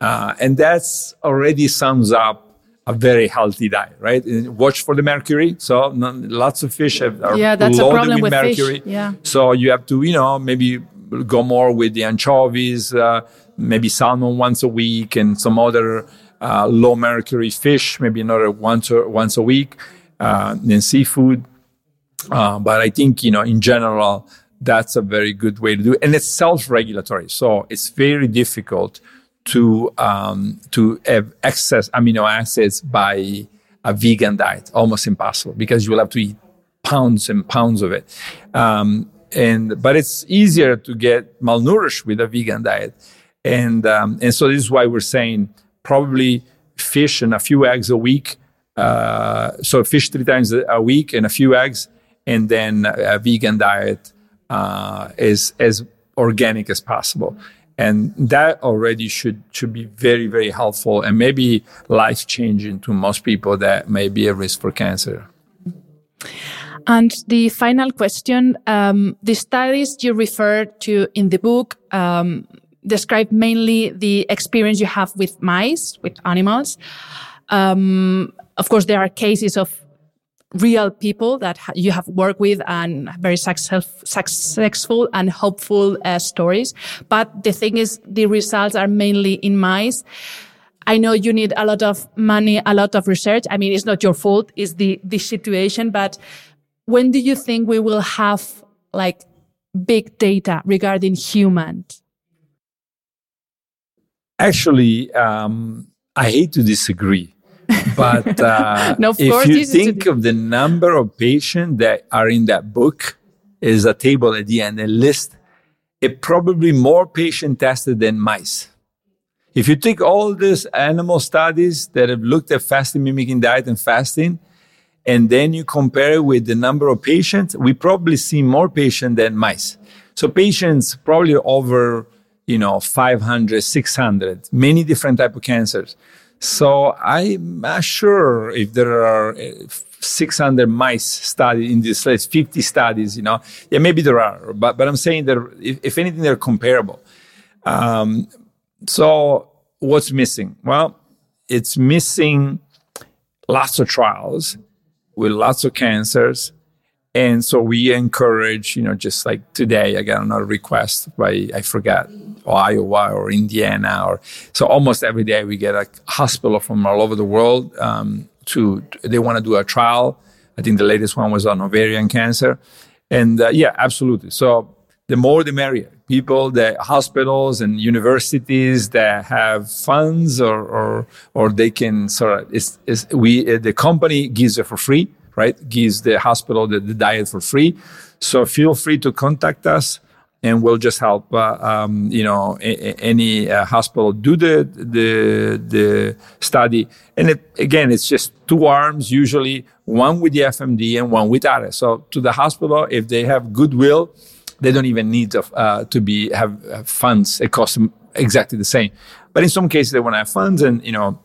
Uh, and that's already sums up a very healthy diet, right? And watch for the mercury. So lots of fish have, are yeah, that's loaded a problem with, with mercury. Fish. Yeah. So you have to, you know, maybe go more with the anchovies, uh, maybe salmon once a week, and some other uh, low mercury fish, maybe another once or, once a week, uh, then seafood. Uh, but I think you know, in general, that's a very good way to do it, and it's self-regulatory, so it's very difficult to um, to have excess amino acids by a vegan diet, almost impossible because you will have to eat pounds and pounds of it. Um, and but it's easier to get malnourished with a vegan diet and um, and so this is why we're saying probably fish and a few eggs a week uh, so fish three times a week and a few eggs and then a vegan diet uh, is as organic as possible. And that already should should be very very helpful and maybe life changing to most people that may be a risk for cancer. And the final question um, the studies you referred to in the book um, describe mainly the experience you have with mice, with animals. Um, of course, there are cases of real people that you have worked with and very success, successful and hopeful uh, stories. But the thing is, the results are mainly in mice. I know you need a lot of money, a lot of research. I mean, it's not your fault. It's the, the situation, but when do you think we will have like big data regarding humans? Actually, um, I hate to disagree but uh, no, if you think of the number of patients that are in that book, is a table at the end, a list. It probably more patient tested than mice. If you take all these animal studies that have looked at fasting mimicking diet and fasting, and then you compare it with the number of patients, we probably see more patients than mice. So patients probably over, you know, 500, 600, many different type of cancers. So I'm not sure if there are uh, 600 mice studied in this list, 50 studies, you know. Yeah, maybe there are, but, but I'm saying that if, if anything, they're comparable. Um, so what's missing? Well, it's missing lots of trials with lots of cancers. And so we encourage, you know, just like today, I got another request by, I forgot, Iowa or Indiana, or so almost every day we get a hospital from all over the world um, to, they want to do a trial. I think the latest one was on ovarian cancer. And uh, yeah, absolutely. So the more the merrier. People, the hospitals and universities that have funds or, or, or they can sort of, it's, it's, we, the company gives it for free right? Gives the hospital the, the diet for free. So feel free to contact us and we'll just help, uh, um, you know, a, any uh, hospital do the, the, the study. And it, again, it's just two arms, usually one with the FMD and one without it. So to the hospital, if they have goodwill, they don't even need to, uh, to be, have, have funds. It costs them exactly the same. But in some cases, they want to have funds and, you know,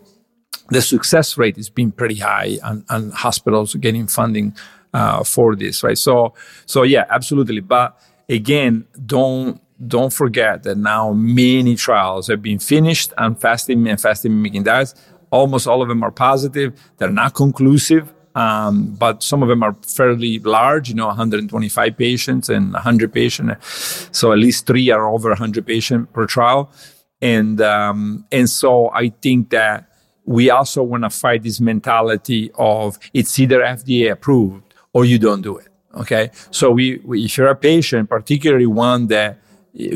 the success rate has been pretty high and, on hospitals getting funding uh, for this, right? So, so yeah, absolutely. But again, don't don't forget that now many trials have been finished on fasting and fasting mimicking diets. Almost all of them are positive. They're not conclusive, um, but some of them are fairly large. You know, 125 patients and 100 patients. So at least three are over 100 patients per trial, and um, and so I think that we also want to fight this mentality of it's either FDA approved or you don't do it. Okay. So we, we, if you're a patient, particularly one that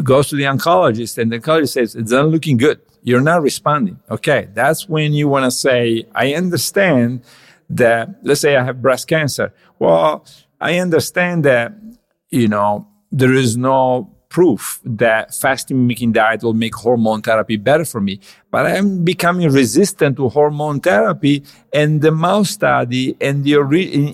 goes to the oncologist and the oncologist says it's not looking good, you're not responding. Okay. That's when you want to say, I understand that, let's say I have breast cancer. Well, I understand that, you know, there is no proof that fasting mimicking diet will make hormone therapy better for me. But I'm becoming resistant to hormone therapy and the mouse study and the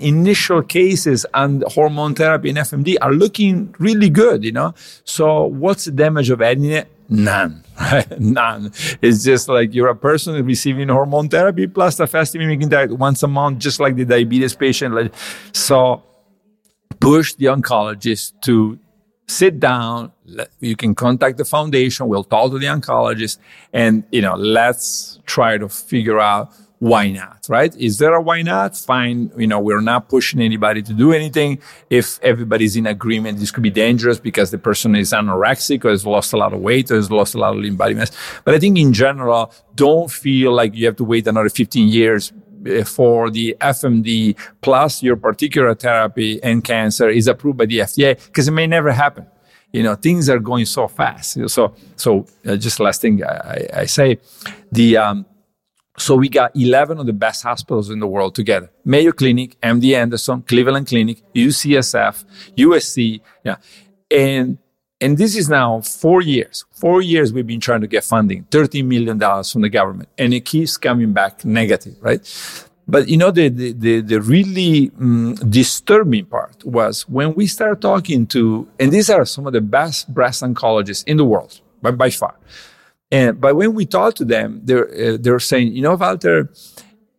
initial cases on hormone therapy and FMD are looking really good, you know? So what's the damage of adding it? None, right? None. It's just like you're a person receiving hormone therapy plus the fasting mimicking diet once a month, just like the diabetes patient. So push the oncologist to sit down you can contact the foundation we'll talk to the oncologist and you know let's try to figure out why not right? Is there a why not? Fine you know we're not pushing anybody to do anything. If everybody's in agreement this could be dangerous because the person is anorexic or has lost a lot of weight or has lost a lot of lean body mass. But i think in general don't feel like you have to wait another 15 years for the FMD plus your particular therapy and cancer is approved by the FDA because it may never happen. You know, things are going so fast. So, so uh, just last thing I, I say, the um, so we got 11 of the best hospitals in the world together: Mayo Clinic, MD Anderson, Cleveland Clinic, UCSF, USC, yeah, and and this is now four years. Four years we've been trying to get funding, $13 million from the government, and it keeps coming back negative, right? But you know, the, the, the, the really um, disturbing part was when we started talking to, and these are some of the best breast oncologists in the world, by, by far. And, but when we talked to them, they're, uh, they're saying, you know, Walter,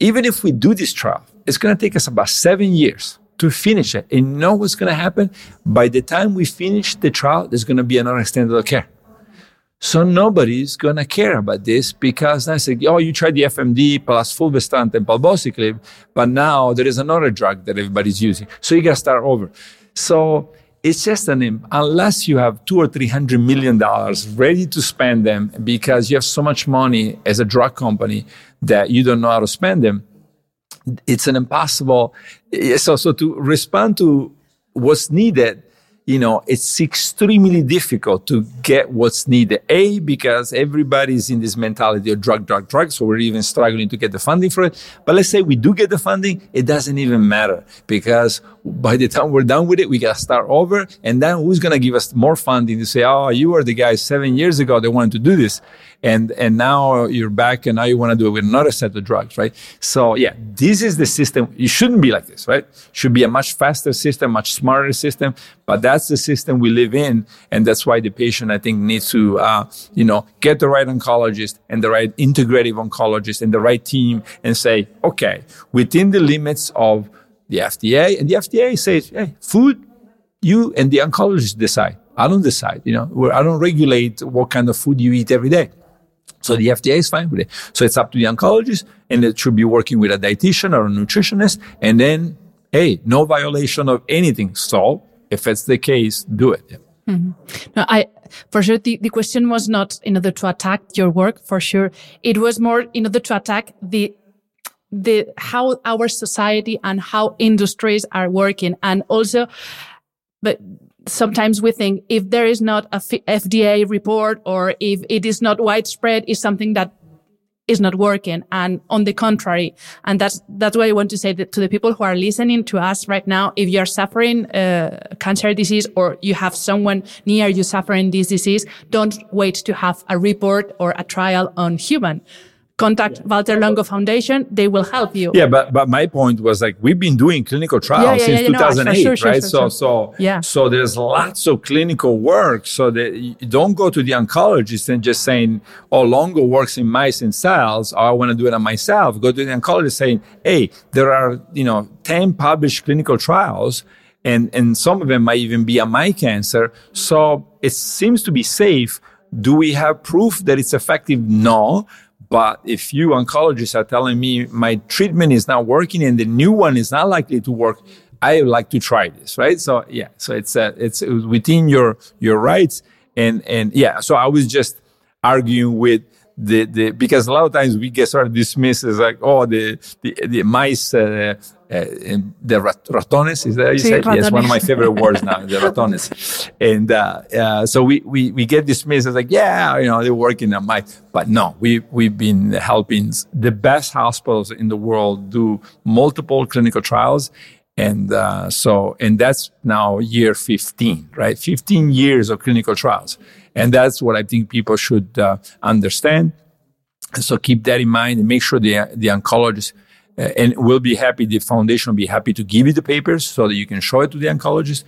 even if we do this trial, it's going to take us about seven years to finish it. And know what's going to happen? By the time we finish the trial, there's going to be another standard of care. So nobody's going to care about this because I said, oh, you tried the FMD plus fulvestrant and palbociclib, but now there is another drug that everybody's using. So you got to start over. So it's just an, unless you have two or three hundred million dollars ready to spend them because you have so much money as a drug company that you don't know how to spend them, it's an impossible. Eh, so, so to respond to what's needed, you know, it's extremely difficult to get what's needed. A, because everybody's in this mentality of drug, drug, drug. So we're even struggling to get the funding for it. But let's say we do get the funding, it doesn't even matter because by the time we're done with it, we got to start over. And then who's going to give us more funding to say, oh, you were the guy seven years ago that wanted to do this. And, and now you're back and now you want to do it with another set of drugs, right? So yeah, this is the system. It shouldn't be like this, right? Should be a much faster system, much smarter system. But that's the system we live in. And that's why the patient, I think, needs to, uh, you know, get the right oncologist and the right integrative oncologist and the right team and say, okay, within the limits of the FDA, and the FDA says, hey, food, you and the oncologist decide. I don't decide, you know, I don't regulate what kind of food you eat every day. So the FDA is fine with it. So it's up to the oncologist and it should be working with a dietitian or a nutritionist. And then, hey, no violation of anything. So if it's the case, do it. Mm-hmm. No, I, for sure, the, the question was not in order to attack your work, for sure. It was more in order to attack the the how our society and how industries are working and also but sometimes we think if there is not a F- FDA report or if it is not widespread is something that is not working. And on the contrary and that's that's why i want to say that to the people who are listening to us right now if you are suffering uh, cancer disease or you have someone near you suffering this disease don't wait to have a report or a trial on human contact Valter Longo Foundation. They will help you. Yeah, but but my point was like we've been doing clinical trials yeah, yeah, since yeah, 2008, no, sure, right? Sure, so so yeah. So there's lots of clinical work. So that you don't go to the oncologist and just saying, "Oh, Longo works in mice and cells. Oh, I want to do it on myself." Go to the oncologist saying, "Hey, there are you know 10 published clinical trials." And, and some of them might even be a my cancer. So it seems to be safe. Do we have proof that it's effective? No but if you oncologists are telling me my treatment is not working and the new one is not likely to work, I would like to try this, right? So yeah, so it's uh, it's within your your rights, and and yeah, so I was just arguing with the, the because a lot of times we get sort of dismissed as like oh the the, the mice uh, uh, the rat- ratones is that you sí, say ratones. yes one of my favorite words now the ratones. And uh, uh, so we, we we get dismissed as like yeah you know they're working on mice. But no we we've been helping the best hospitals in the world do multiple clinical trials. And uh, so and that's now year 15 right? 15 years of clinical trials and that's what I think people should uh, understand. So keep that in mind and make sure the, the oncologist uh, and we'll be happy, the foundation will be happy to give you the papers so that you can show it to the oncologist.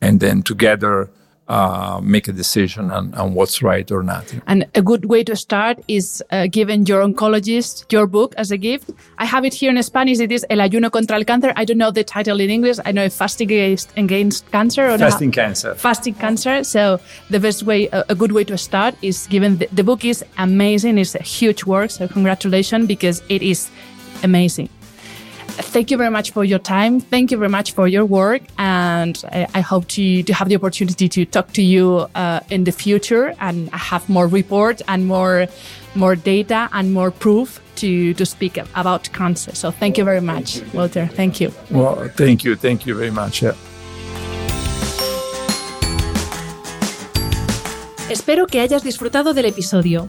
And then together, uh, make a decision on, on what's right or not. And a good way to start is uh, giving your oncologist your book as a gift. I have it here in Spanish. It is El Ayuno contra el Cáncer. I don't know the title in English. I know Fasting Against, against Cancer. Or fasting Cancer. Fasting Cancer. So the best way, a, a good way to start is given the, the book is amazing. It's a huge work. So congratulations because it is amazing thank you very much for your time. Thank you very much for your work. And I, I hope to, to have the opportunity to talk to you uh, in the future and have more reports and more, more data and more proof to, to speak about cancer. So thank you very much, Valter. Thank you. Well, thank you. Thank you very much. Yeah. Espero que hayas disfrutado del episodio.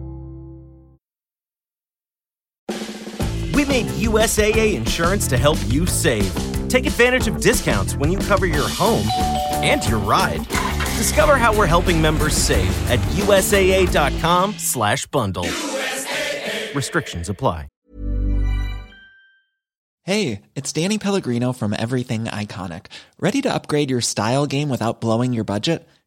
We made USAA insurance to help you save. Take advantage of discounts when you cover your home and your ride. Discover how we're helping members save at USAA.com/slash bundle. Restrictions apply. Hey, it's Danny Pellegrino from Everything Iconic. Ready to upgrade your style game without blowing your budget?